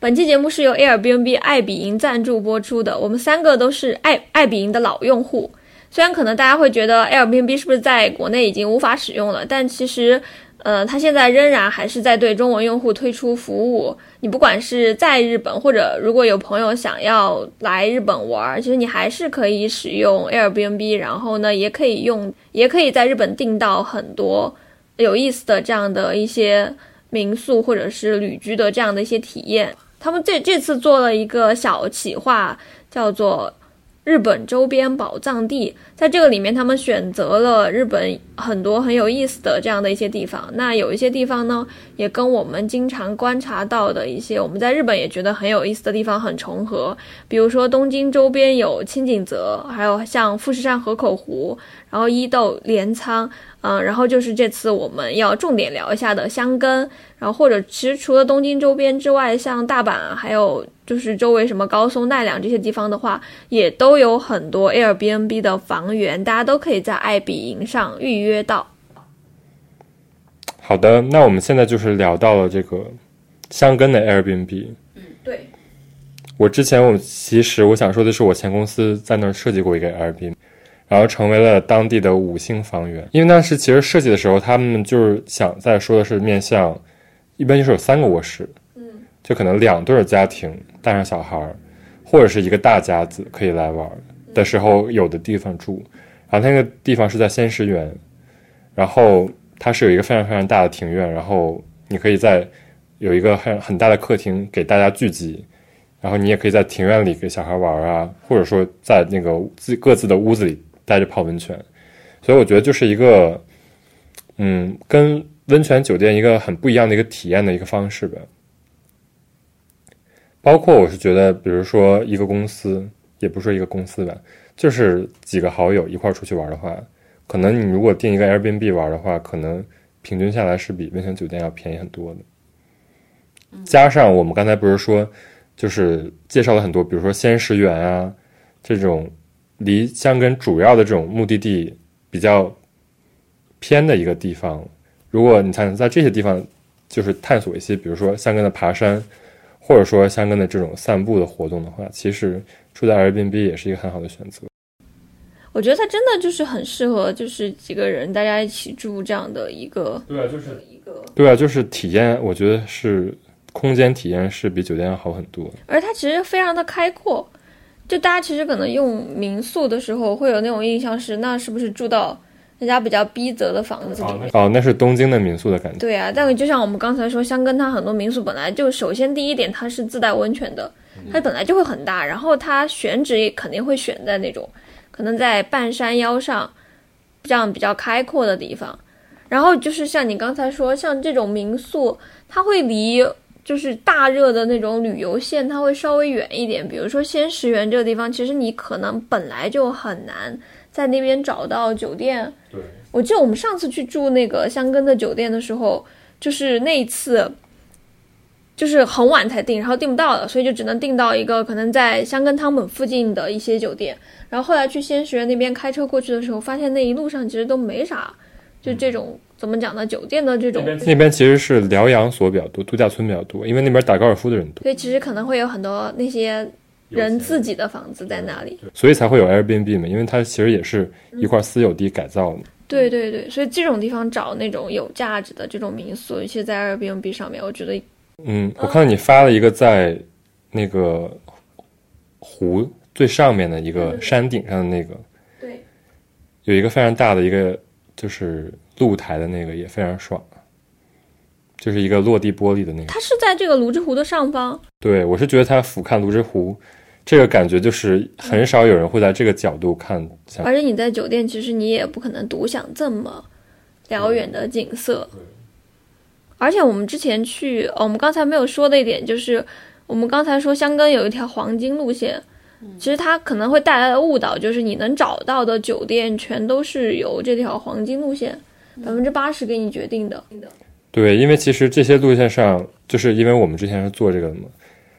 本期节目是由 Airbnb 爱彼迎赞助播出的，我们三个都是爱爱彼迎的老用户，虽然可能大家会觉得 Airbnb 是不是在国内已经无法使用了，但其实。呃，它现在仍然还是在对中文用户推出服务。你不管是在日本，或者如果有朋友想要来日本玩，其实你还是可以使用 Airbnb，然后呢，也可以用，也可以在日本订到很多有意思的这样的一些民宿或者是旅居的这样的一些体验。他们这这次做了一个小企划，叫做。日本周边宝藏地，在这个里面，他们选择了日本很多很有意思的这样的一些地方。那有一些地方呢，也跟我们经常观察到的一些我们在日本也觉得很有意思的地方很重合。比如说东京周边有青井泽，还有像富士山河口湖，然后伊豆镰仓。嗯，然后就是这次我们要重点聊一下的香根，然后或者其实除了东京周边之外，像大阪还有就是周围什么高松、奈良这些地方的话，也都有很多 Airbnb 的房源，大家都可以在爱彼迎上预约到。好的，那我们现在就是聊到了这个香根的 Airbnb。嗯，对。我之前我其实我想说的是，我前公司在那儿设计过一个 Airbnb。然后成为了当地的五星房源，因为当时其实设计的时候，他们就是想在说的是面向，一般就是有三个卧室，嗯，就可能两对家庭带上小孩儿，或者是一个大家子可以来玩的时候有的地方住。然后那个地方是在仙石园，然后它是有一个非常非常大的庭院，然后你可以在有一个很很大的客厅给大家聚集。然后你也可以在庭院里给小孩玩啊，或者说在那个自各自的屋子里。待着泡温泉，所以我觉得就是一个，嗯，跟温泉酒店一个很不一样的一个体验的一个方式吧。包括我是觉得，比如说一个公司，也不是说一个公司吧，就是几个好友一块儿出去玩的话，可能你如果订一个 Airbnb 玩的话，可能平均下来是比温泉酒店要便宜很多的。加上我们刚才不是说，就是介绍了很多，比如说仙石园啊这种。离香根主要的这种目的地比较偏的一个地方，如果你想在这些地方就是探索一些，比如说香根的爬山，或者说香根的这种散步的活动的话，其实住在 Airbnb 也是一个很好的选择。我觉得它真的就是很适合，就是几个人大家一起住这样的一个。对啊，就是一个。对啊，就是体验，我觉得是空间体验是比酒店要好很多。而它其实非常的开阔。就大家其实可能用民宿的时候会有那种印象是，那是不是住到人家比较逼仄的房子里？哦，那是东京的民宿的感觉。对啊，但就像我们刚才说，香根它很多民宿本来就首先第一点它是自带温泉的，它本来就会很大，然后它选址也肯定会选在那种可能在半山腰上这样比较开阔的地方。然后就是像你刚才说，像这种民宿，它会离。就是大热的那种旅游线，它会稍微远一点。比如说仙石园这个地方，其实你可能本来就很难在那边找到酒店。对，我记得我们上次去住那个香根的酒店的时候，就是那一次，就是很晚才订，然后订不到了，所以就只能订到一个可能在香根汤本附近的一些酒店。然后后来去仙石园那边开车过去的时候，发现那一路上其实都没啥，就这种。怎么讲呢？酒店的这种那边其实是疗养所比较多，度假村比较多，因为那边打高尔夫的人多，所以其实可能会有很多那些人自己的房子在那里，所以才会有 Airbnb 嘛，因为它其实也是一块私有地改造的。对对对，所以这种地方找那种有价值的这种民宿，尤其在 Airbnb 上面，我觉得，嗯，我看到你发了一个在那个湖最上面的一个山顶上的那个，对，有一个非常大的一个就是。露台的那个也非常爽，就是一个落地玻璃的那个。它是在这个泸沽湖的上方。对，我是觉得它俯瞰泸沽湖，这个感觉就是很少有人会在这个角度看。而且你在酒店，其实你也不可能独享这么辽远的景色。而且我们之前去，我们刚才没有说的一点就是，我们刚才说香根有一条黄金路线，其实它可能会带来的误导就是你能找到的酒店全都是由这条黄金路线百分之八十给你决定的。对，因为其实这些路线上，就是因为我们之前是做这个的嘛，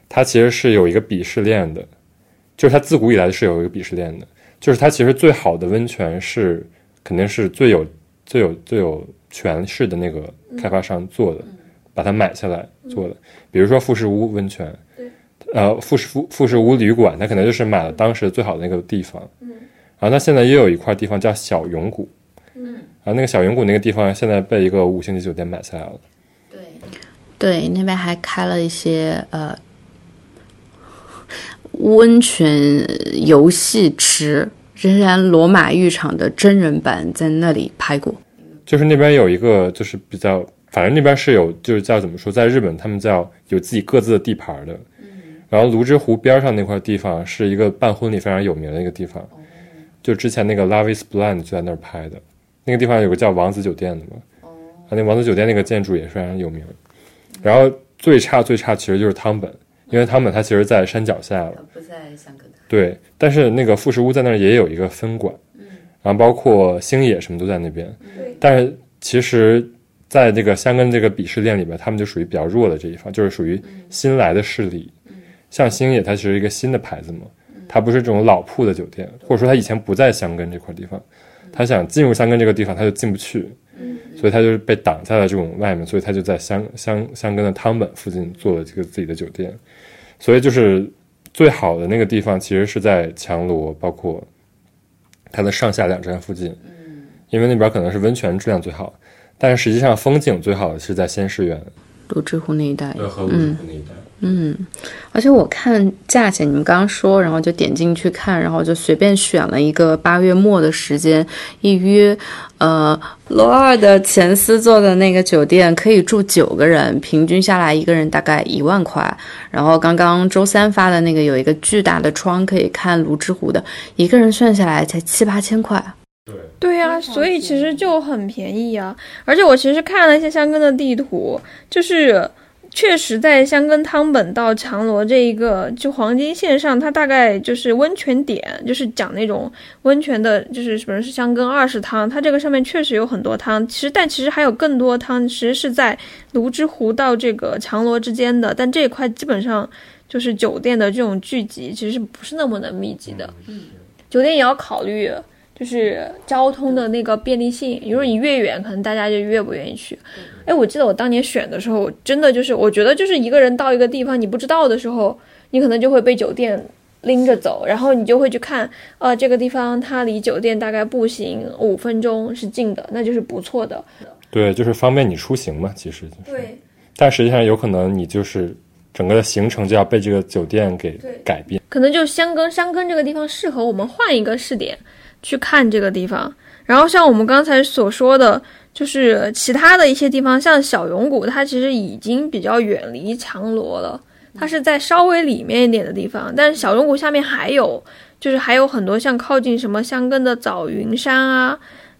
它其实是有一个鄙视链的，就是它自古以来是有一个鄙视链的，就是它其实最好的温泉是肯定是最有最有最有。权势的那个开发商做的，把它买下来做的，比如说富士屋温泉，呃，富士富富士屋旅馆，它可能就是买了当时最好的那个地方，嗯，然后它现在也有一块地方叫小永谷，嗯，然后那个小永谷那个地方现在被一个五星级酒店买下来了，对，对，那边还开了一些呃温泉游戏池，仍然罗马浴场的真人版在那里拍过。就是那边有一个，就是比较，反正那边是有，就是叫怎么说，在日本他们叫有自己各自的地盘的。嗯。然后泸沽湖边上那块地方是一个办婚礼非常有名的一个地方，就之前那个 Love Is Blind 就在那儿拍的。那个地方有个叫王子酒店的嘛。那王子酒店那个建筑也非常有名。然后最差最差其实就是汤本，因为汤本它其实在山脚下了。不在香格对，但是那个富士屋在那儿也有一个分馆。然后包括星野什么都在那边，但是其实，在这个香根这个鄙视链里边，他们就属于比较弱的这一方，就是属于新来的势力。像星野，它其实一个新的牌子嘛，它不是这种老铺的酒店，或者说它以前不在香根这块地方，他想进入香根这个地方，他就进不去，所以他就是被挡在了这种外面，所以他就在香香香根的汤本附近做了这个自己的酒店。所以就是最好的那个地方，其实是在强罗，包括。它的上下两站附近，嗯，因为那边可能是温泉质量最好，但是实际上风景最好的是在仙石园，泸沽湖那一带，和泸沽湖那一带，嗯，而且我看价钱，你们刚刚说，然后就点进去看，然后就随便选了一个八月末的时间，一约，呃，罗二的前司做的那个酒店可以住九个人，平均下来一个人大概一万块。然后刚刚周三发的那个有一个巨大的窗可以看泸沽湖的，一个人算下来才七八千块。对对呀，所以其实就很便宜啊。而且我其实看了一下香根的地图，就是。确实，在香根汤本到强罗这一个就黄金线上，它大概就是温泉点，就是讲那种温泉的，就是什么是香根二世汤，它这个上面确实有很多汤。其实，但其实还有更多汤，其实是在泸之湖到这个强罗之间的。但这一块基本上就是酒店的这种聚集，其实不是那么的密集的？嗯，酒店也要考虑。就是交通的那个便利性，如果你越远，可能大家就越不愿意去。哎，我记得我当年选的时候，真的就是，我觉得就是一个人到一个地方你不知道的时候，你可能就会被酒店拎着走，然后你就会去看，呃，这个地方它离酒店大概步行五分钟是近的，那就是不错的。对，就是方便你出行嘛，其实就是。对。但实际上有可能你就是整个的行程就要被这个酒店给改变。可能就香根，香根这个地方适合我们换一个试点。去看这个地方，然后像我们刚才所说的，就是其他的一些地方，像小永谷，它其实已经比较远离强罗了，它是在稍微里面一点的地方。但是小永谷下面还有，就是还有很多像靠近什么香根的早云山啊。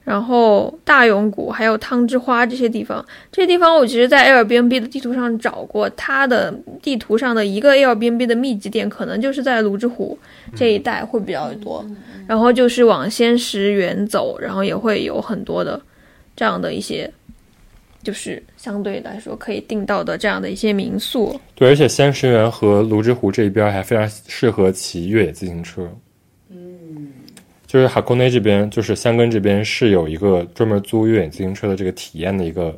然后大永谷还有汤之花这些地方，这些地方我其实，在 Airbnb 的地图上找过，它的地图上的一个 Airbnb 的密集点，可能就是在泸之湖这一带会比较多。然后就是往仙石园走，然后也会有很多的这样的一些，就是相对来说可以订到的这样的一些民宿。对，而且仙石园和泸之湖这一边还非常适合骑越野自行车。就是哈库内这边，就是香根这边是有一个专门租越野自行车的这个体验的一个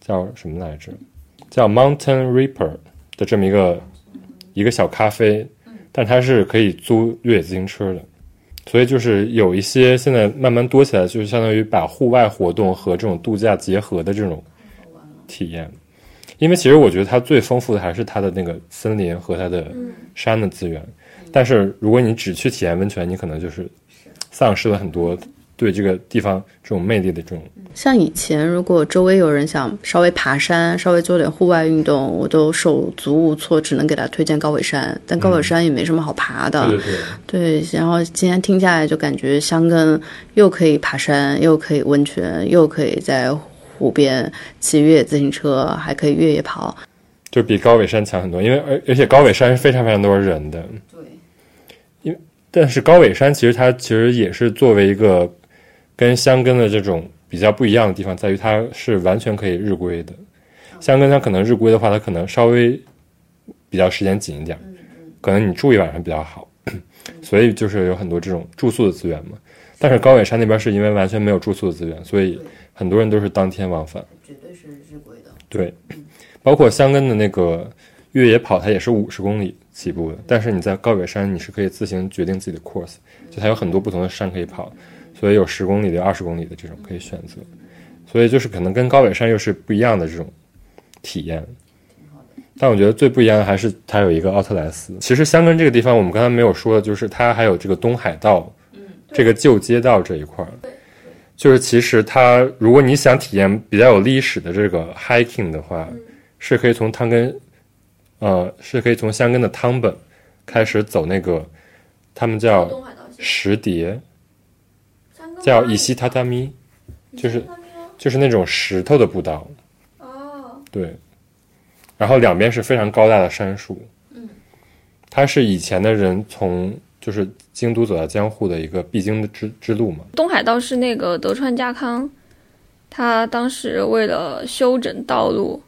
叫什么来着？叫 Mountain Reaper 的这么一个一个小咖啡，但它是可以租越野自行车的，所以就是有一些现在慢慢多起来，就是相当于把户外活动和这种度假结合的这种体验。因为其实我觉得它最丰富的还是它的那个森林和它的山的资源。但是如果你只去体验温泉，你可能就是丧失了很多对这个地方这种魅力的这种。像以前，如果周围有人想稍微爬山、稍微做点户外运动，我都手足无措，只能给他推荐高尾山。但高尾山也没什么好爬的，对对对。然后今天听下来，就感觉香根又可以爬山，又可以温泉，又可以在湖边骑越野自行车，还可以越野跑，就比高尾山强很多。因为而而且高尾山是非常非常多人的，但是高尾山其实它其实也是作为一个跟箱根的这种。比较不一样的地方在于，它是完全可以日归的。箱根它可能日归的话，它可能稍微比较时间紧一点，可能你住一晚上比较好。所以就是有很多这种住宿的资源嘛。但是高尾山那边是因为完全没有住宿的资源，所以很多人都是当天往返。绝对是日归的。对，包括箱根的那个越野跑，它也是五十公里起步的。但是你在高尾山，你是可以自行决定自己的 course，就它有很多不同的山可以跑。所以有十公里的、二十公里的这种可以选择，所以就是可能跟高尾山又是不一样的这种体验。但我觉得最不一样的还是它有一个奥特莱斯。其实香根这个地方，我们刚才没有说的就是它还有这个东海道，这个旧街道这一块儿。就是其实它，如果你想体验比较有历史的这个 hiking 的话，是可以从汤根，呃，是可以从箱根的汤本开始走那个，他们叫石碟。叫伊西榻榻米，就是就是那种石头的步道。哦，对，然后两边是非常高大的杉树。嗯，它是以前的人从就是京都走到江户的一个必经的之之路嘛。东海道是那个德川家康，他当时为了修整道路。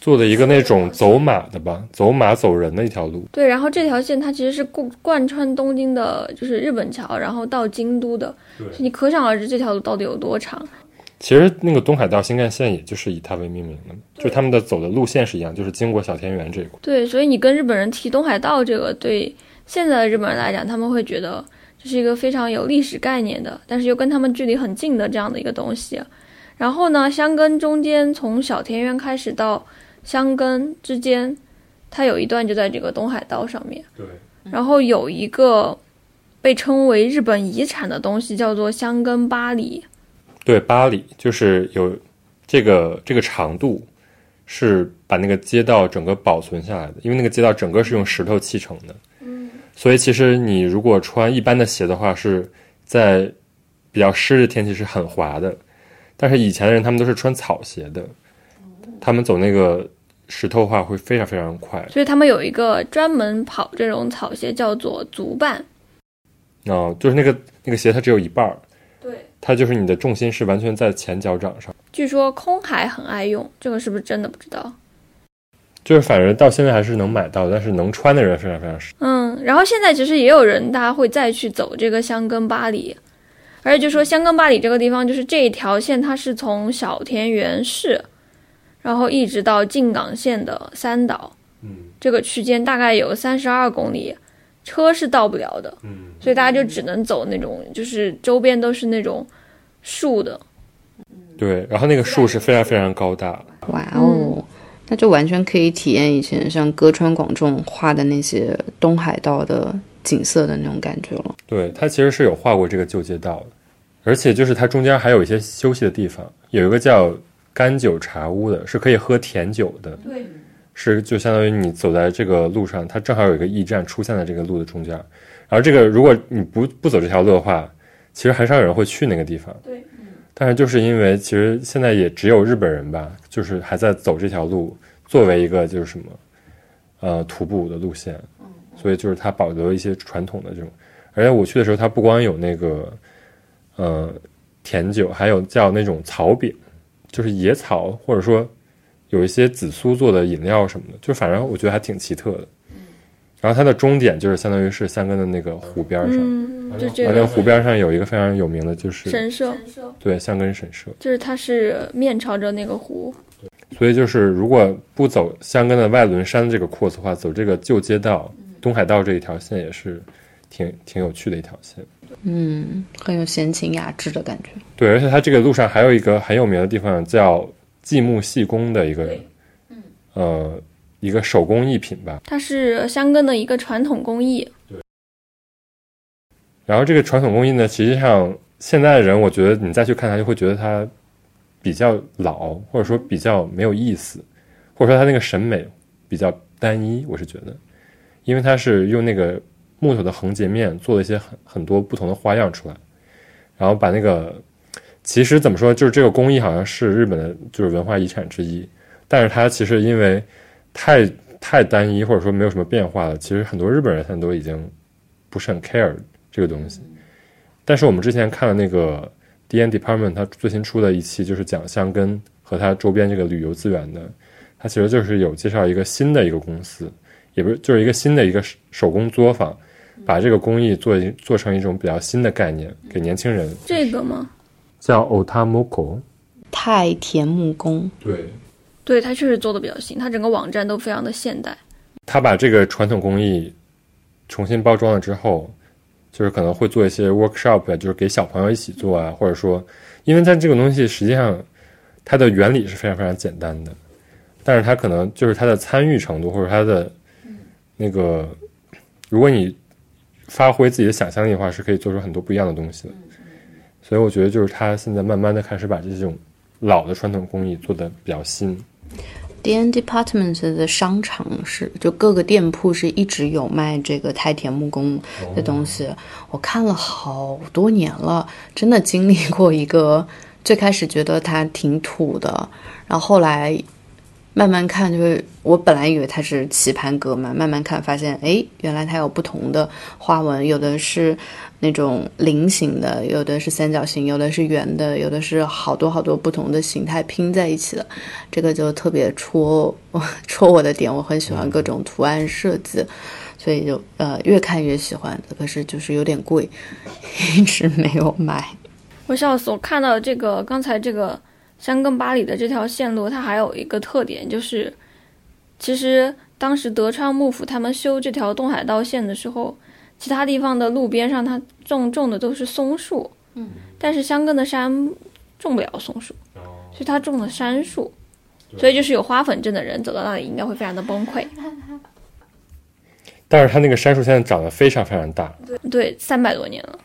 做的一个那种走马的吧，走马走人的一条路。对，然后这条线它其实是贯贯穿东京的，就是日本桥，然后到京都的。对，你可想而知这条路到底有多长。其实那个东海道新干线也就是以它为命名的，就他们的走的路线是一样，就是经过小田园这一块。对，所以你跟日本人提东海道这个，对现在的日本人来讲，他们会觉得这是一个非常有历史概念的，但是又跟他们距离很近的这样的一个东西。然后呢，箱根中间从小田园开始到。香根之间，它有一段就在这个东海道上面。对。然后有一个被称为日本遗产的东西，叫做箱根巴黎。对，巴黎就是有这个这个长度，是把那个街道整个保存下来的。因为那个街道整个是用石头砌成的。嗯。所以其实你如果穿一般的鞋的话，是在比较湿的天气是很滑的。但是以前的人他们都是穿草鞋的，他们走那个。石头化会非常非常快，所以他们有一个专门跑这种草鞋，叫做足伴。哦，就是那个那个鞋，它只有一半儿。对，它就是你的重心是完全在前脚掌上。据说空海很爱用，这个是不是真的不知道？就是反正到现在还是能买到，但是能穿的人非常非常少。嗯，然后现在其实也有人，大家会再去走这个香根巴黎，而且就说香根巴黎这个地方，就是这一条线，它是从小田园市。然后一直到静冈县的三岛，嗯，这个区间大概有三十二公里，车是到不了的，嗯，所以大家就只能走那种，就是周边都是那种树的，对，然后那个树是非常非常高大，哇哦，那就完全可以体验以前像歌川广重画的那些东海道的景色的那种感觉了。对他其实是有画过这个旧街道的，而且就是它中间还有一些休息的地方，有一个叫。干酒茶屋的是可以喝甜酒的，对，是就相当于你走在这个路上，它正好有一个驿站出现在这个路的中间。然后这个如果你不不走这条路的话，其实很少有人会去那个地方。对，但是就是因为其实现在也只有日本人吧，就是还在走这条路，作为一个就是什么，呃，徒步的路线，所以就是它保留一些传统的这种。而且我去的时候，它不光有那个，呃，甜酒，还有叫那种草饼。就是野草，或者说有一些紫苏做的饮料什么的，就反正我觉得还挺奇特的。然后它的终点就是相当于是香根的那个湖边上，嗯，就这个湖边上有一个非常有名的就是神社，对，香根神社，就是它是面朝着那个湖。所以就是如果不走香根的外轮山这个 course 的话，走这个旧街道东海道这一条线也是挺挺有趣的一条线。嗯，很有闲情雅致的感觉。对，而且它这个路上还有一个很有名的地方，叫继木细工的一个，嗯，呃，一个手工艺品吧。它是香根的一个传统工艺。对。然后这个传统工艺呢，实际上现在的人，我觉得你再去看它，就会觉得它比较老，或者说比较没有意思，或者说它那个审美比较单一。我是觉得，因为它是用那个木头的横截面做了一些很很多不同的花样出来，然后把那个其实怎么说，就是这个工艺好像是日本的就是文化遗产之一，但是它其实因为太太单一，或者说没有什么变化了，其实很多日本人现在都已经不是很 care 这个东西。但是我们之前看了那个 D N Department，它最新出的一期就是讲香根和它周边这个旅游资源的，它其实就是有介绍一个新的一个公司，也不是就是一个新的一个手工作坊，把这个工艺做做成一种比较新的概念给年轻人，这个吗？叫 Otamoko。太田木工，对，对，它确实做的比较新，它整个网站都非常的现代。他把这个传统工艺重新包装了之后，就是可能会做一些 workshop，就是给小朋友一起做啊，或者说，因为在这个东西实际上它的原理是非常非常简单的，但是它可能就是它的参与程度或者它的那个，如果你发挥自己的想象力的话，是可以做出很多不一样的东西的。所以我觉得就是他现在慢慢的开始把这种老的传统工艺做的比较新。D N Department 的商场是就各个店铺是一直有卖这个太田木工的东西，我看了好多年了，真的经历过一个最开始觉得它挺土的，然后后来慢慢看，就是我本来以为它是棋盘格嘛，慢慢看发现，哎，原来它有不同的花纹，有的是那种菱形的，有的是三角形，有的是圆的，有的是好多好多不同的形态拼在一起的，这个就特别戳 戳我的点，我很喜欢各种图案设计，所以就呃越看越喜欢，可是就是有点贵，一直没有买。我笑死！我看到这个刚才这个香根巴里的这条线路，它还有一个特点，就是其实当时德川幕府他们修这条东海道线的时候，其他地方的路边上它种种的都是松树，嗯，但是香根的山种不了松树，所以它种了杉树，所以就是有花粉症的人走到那里应该会非常的崩溃。但是它那个杉树现在长得非常非常大，对，三百多年了，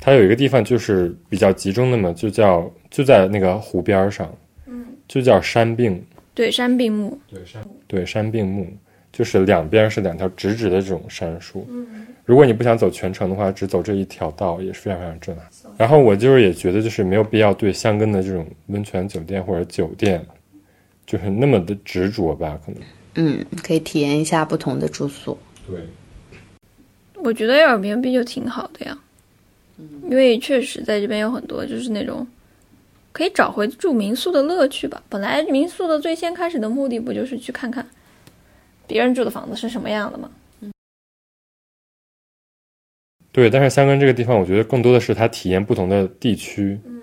它有一个地方就是比较集中的嘛，就叫就在那个湖边上，嗯，就叫山并，对，山并木，对山对山并木，就是两边是两条直直的这种杉树。嗯，如果你不想走全程的话，只走这一条道也是非常非常震撼。然后我就是也觉得就是没有必要对香根的这种温泉酒店或者酒店，就是那么的执着吧，可能。嗯，可以体验一下不同的住宿。对，我觉得 Airbnb 就挺好的呀，因为确实在这边有很多就是那种可以找回住民宿的乐趣吧。本来民宿的最先开始的目的不就是去看看别人住的房子是什么样的吗？对，但是香根这个地方，我觉得更多的是它体验不同的地区。嗯，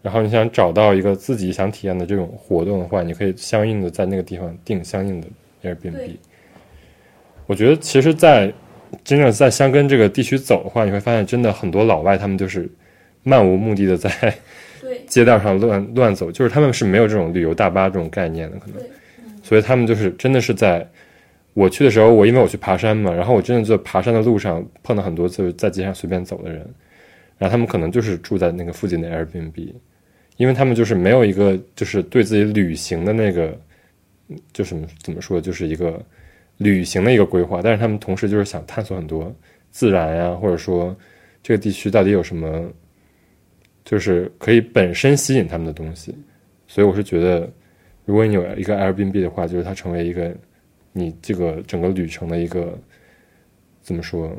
然后你想找到一个自己想体验的这种活动的话，你可以相应的在那个地方定相应的 Airbnb。我觉得其实，在真正在香根这个地区走的话，你会发现真的很多老外他们就是漫无目的的在 街道上乱乱走，就是他们是没有这种旅游大巴这种概念的，可能，所以他们就是真的是在我去的时候，我因为我去爬山嘛，然后我真的在爬山的路上碰到很多就是在街上随便走的人，然后他们可能就是住在那个附近的 Airbnb，因为他们就是没有一个就是对自己旅行的那个，就是怎么说，就是一个旅行的一个规划，但是他们同时就是想探索很多自然呀、或者说这个地区到底有什么，就是可以本身吸引他们的东西。所以我是觉得，如果你有一个 Airbnb 的话，就是它成为一个你这个整个旅程的一个怎么说，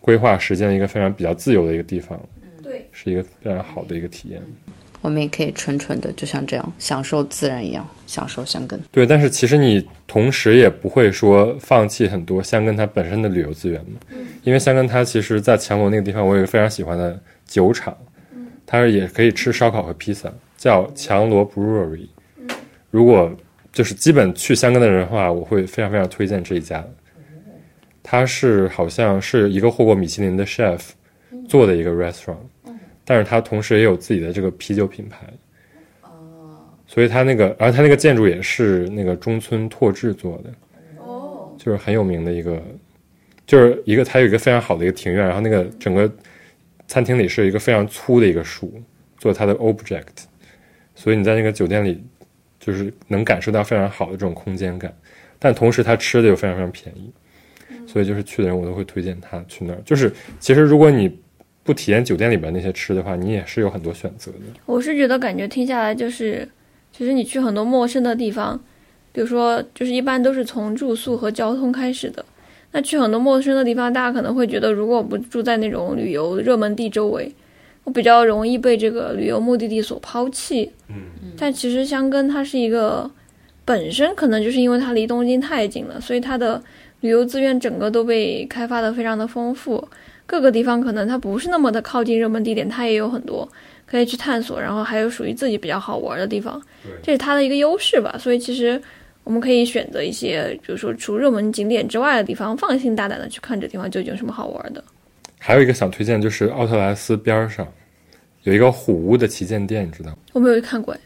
规划时间的一个非常比较自由的一个地方，对，是一个非常好的一个体验。我们也可以纯纯的就像这样享受自然一样，享受香根。对，但是其实你同时也不会说放弃很多香根它本身的旅游资源嘛，因为香根它其实，在强罗那个地方，我有一个非常喜欢的酒厂，它也可以吃烧烤和披萨，叫强罗 Brewery。如果就是基本去香根的人的话，我会非常非常推荐这一家。它是好像是一个获过米其林的 chef 做的一个 restaurant，但是它同时也有自己的这个啤酒品牌。哦所以它那个，而它那个建筑也是那个中村拓志做的，哦，就是很有名的一个，就是一个它有一个非常好的一个庭院，然后那个整个餐厅里是一个非常粗的一个树做它的 object，所以你在那个酒店里就是能感受到非常好的这种空间感，但同时它吃的又非常非常便宜，所以就是去的人我都会推荐他去那儿。就是其实如果你不体验酒店里边那些吃的话，你也是有很多选择的。我是觉得感觉听下来就是，其实你去很多陌生的地方，比如说就是一般都是从住宿和交通开始的。那去很多陌生的地方，大家可能会觉得，如果我不住在那种旅游热门地周围，我比较容易被这个旅游目的地所抛弃。嗯，但其实香根它是一个本身可能就是因为它离东京太近了，所以它的旅游资源整个都被开发的非常的丰富。各个地方可能它不是那么的靠近热门地点，它也有很多可以去探索，然后还有属于自己比较好玩的地方，这是它的一个优势吧。所以其实我们可以选择一些，比如说除热门景点之外的地方，放心大胆的去看这地方究竟有什么好玩的。还有一个想推荐就是奥特莱斯边上有一个虎屋的旗舰店，你知道吗？我没有去看过，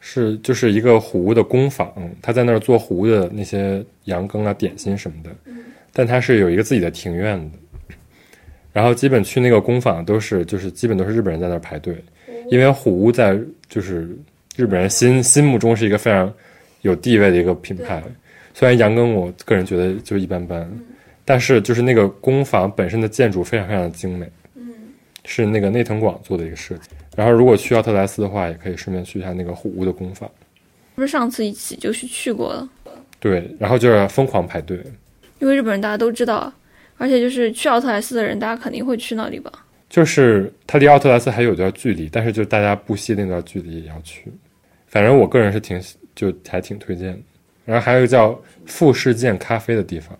是就是一个虎屋的工坊，他在那儿做虎屋的那些羊羹啊、点心什么的，但他是有一个自己的庭院的。然后基本去那个工坊都是就是基本都是日本人在那儿排队，因为虎屋在就是日本人心心目中是一个非常有地位的一个品牌。虽然羊羹我个人觉得就一般般，但是就是那个工坊本身的建筑非常非常的精美，是那个内藤广做的一个设计。然后如果去奥特莱斯的话，也可以顺便去一下那个虎屋的工坊。不是上次一起就是去过了，对，然后就是疯狂排队。因为日本人大家都知道，而且就是去奥特莱斯的人，大家肯定会去那里吧。就是它离奥特莱斯还有段距离，但是就大家不惜那段距离也要去。反正我个人是挺就还挺推荐的。然后还有一个叫富士见咖啡的地方，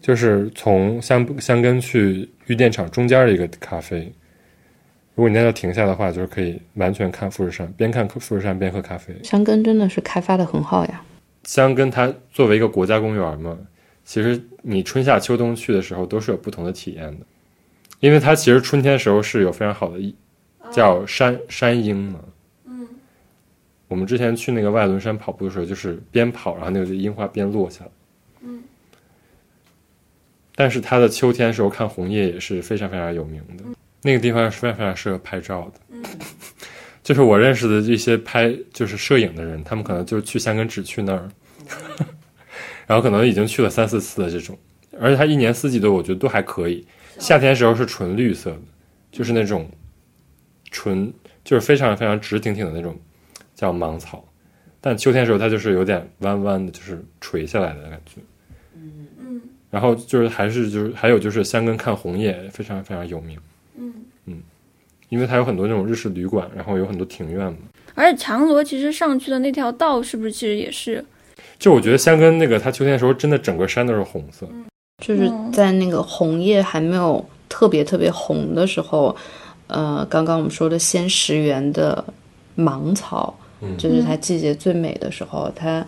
就是从香香根去玉电厂中间的一个咖啡。如果你在那停下的话，就是可以完全看富士山，边看富士山边喝咖啡。香根真的是开发的很好呀。香根它作为一个国家公园嘛，其实你春夏秋冬去的时候都是有不同的体验的，因为它其实春天时候是有非常好的叫山山鹰嘛。嗯，我们之前去那个外轮山跑步的时候，就是边跑，然后那个樱花边落下来。嗯，但是它的秋天时候看红叶也是非常非常有名的，那个地方是非常非常适合拍照的。嗯，就是我认识的一些拍就是摄影的人，他们可能就去香根只去那儿。然后可能已经去了三四次的这种，而且它一年四季都我觉得都还可以。夏天时候是纯绿色的，就是那种纯就是非常非常直挺挺的那种叫芒草，但秋天时候它就是有点弯弯的，就是垂下来的感觉。嗯嗯。然后就是还是就是还有就是香根看红叶非常非常有名。嗯嗯，因为它有很多那种日式旅馆，然后有很多庭院嘛。而且强罗其实上去的那条道是不是其实也是？就我觉得香根那个，它秋天的时候真的整个山都是红色，就是在那个红叶还没有特别特别红的时候，呃，刚刚我们说的仙石园的芒草，就是它季节最美的时候，它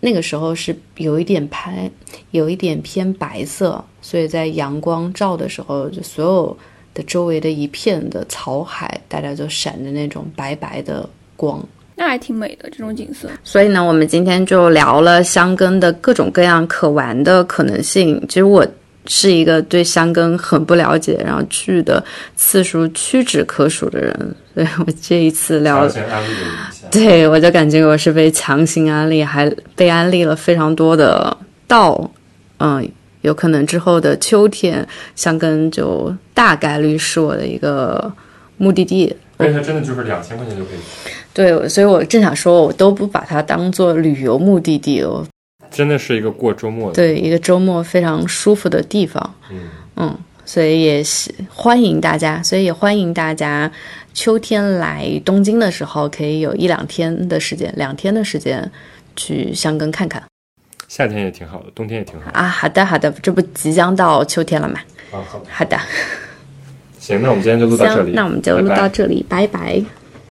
那个时候是有一点拍，有一点偏白色，所以在阳光照的时候，就所有的周围的一片的草海，大家就闪着那种白白的光。那还挺美的这种景色，所以呢，我们今天就聊了香根的各种各样可玩的可能性。其实我是一个对香根很不了解，然后去的次数屈指可数的人，所以我这一次聊，对我就感觉我是被强行安利，还被安利了非常多的道，嗯，有可能之后的秋天，香根就大概率是我的一个目的地。而且它真的就是两千块钱就可以。对，所以我正想说，我都不把它当做旅游目的地哦。真的是一个过周末的，对，一个周末非常舒服的地方。嗯嗯，所以也是欢迎大家，所以也欢迎大家秋天来东京的时候，可以有一两天的时间，两天的时间去香根看看。夏天也挺好的，冬天也挺好啊。好的，好的，这不即将到秋天了嘛？啊，好，好的。行，那我们今天就录到这里。那我们就录到这里，拜拜。拜拜